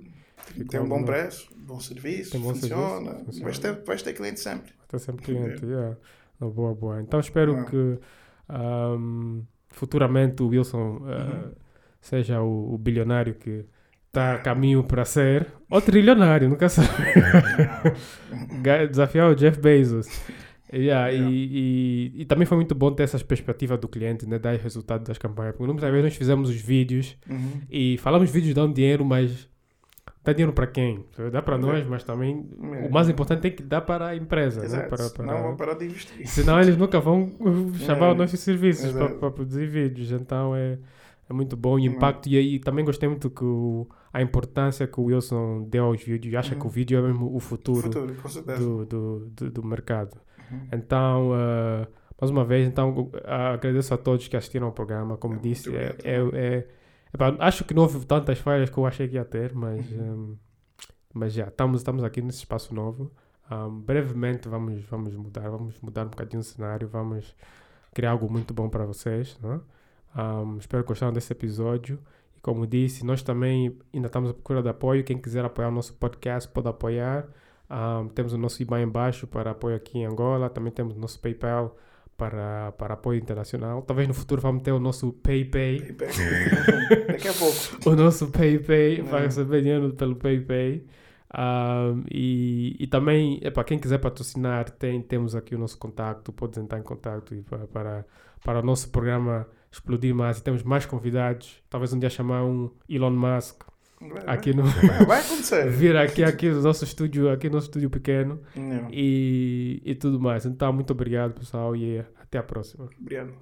Tem um bom preço, bom serviço, Tem bom funciona, serviço, funciona. Vais, ter, vais ter cliente sempre. Está sempre cliente, yeah. Não, boa, boa. Então espero Ah. que ahm, futuramente o Wilson ah, Uhum. seja o, o bilionário que está a caminho para ser. Ou trilionário, nunca sabe. *laughs* Desafiar o Jeff Bezos. Yeah, Yeah. E, e, e também foi muito bom ter essa perspectiva do cliente, né, dar resultado das campanhas. Porque muitas vezes nós fizemos os vídeos Uhum. e falamos vídeos dão dinheiro, mas dá dinheiro para quem? Dá para nós, mas também É. o mais importante é que dá para a empresa, né? Para, para... Não vou parar de investir. Senão eles nunca vão *laughs* chamar É. os nossos serviços para, para produzir vídeos. Então é, é muito bom. O impacto. E aí também gostei muito que o- a importância que o Wilson deu aos vídeos. Acha Uhum. que o vídeo é mesmo o futuro, Futuro, com certeza. do, do, do, do mercado. Uhum. Então, uh, mais uma vez, então, uh, agradeço a todos que assistiram ao programa. Como Muito disse, é, é, é- epá, acho que não houve tantas falhas que eu achei que ia ter, mas, Uhum. um, mas já, estamos, estamos aqui nesse espaço novo. Um, brevemente vamos, vamos mudar, vamos mudar um bocadinho o cenário, vamos criar algo muito bom para vocês. Né? Um, espero que gostaram desse episódio. E como disse, nós também ainda estamos à procura de apoio. Quem quiser apoiar o nosso podcast pode apoiar. Um, temos o nosso IBAN embaixo para apoio aqui em Angola. Também temos o nosso PayPal para, para apoio internacional. Talvez no futuro vamos ter o nosso PayPay. Payback. *laughs* Daqui a pouco. O nosso PayPay Uhum. vai receber dinheiro pelo PayPay. Um, e, e também, para quem quiser patrocinar, tem, temos aqui o nosso contato. Pode entrar em contato e para, para, para o nosso programa explodir mais. E temos mais convidados. Talvez um dia chamar um Elon Musk aqui no. vai, vai acontecer. *laughs* vir aqui, aqui no nosso estúdio, aqui no nosso estúdio pequeno Não. e, e tudo mais. Então, muito obrigado, pessoal, e até a próxima. Obrigado.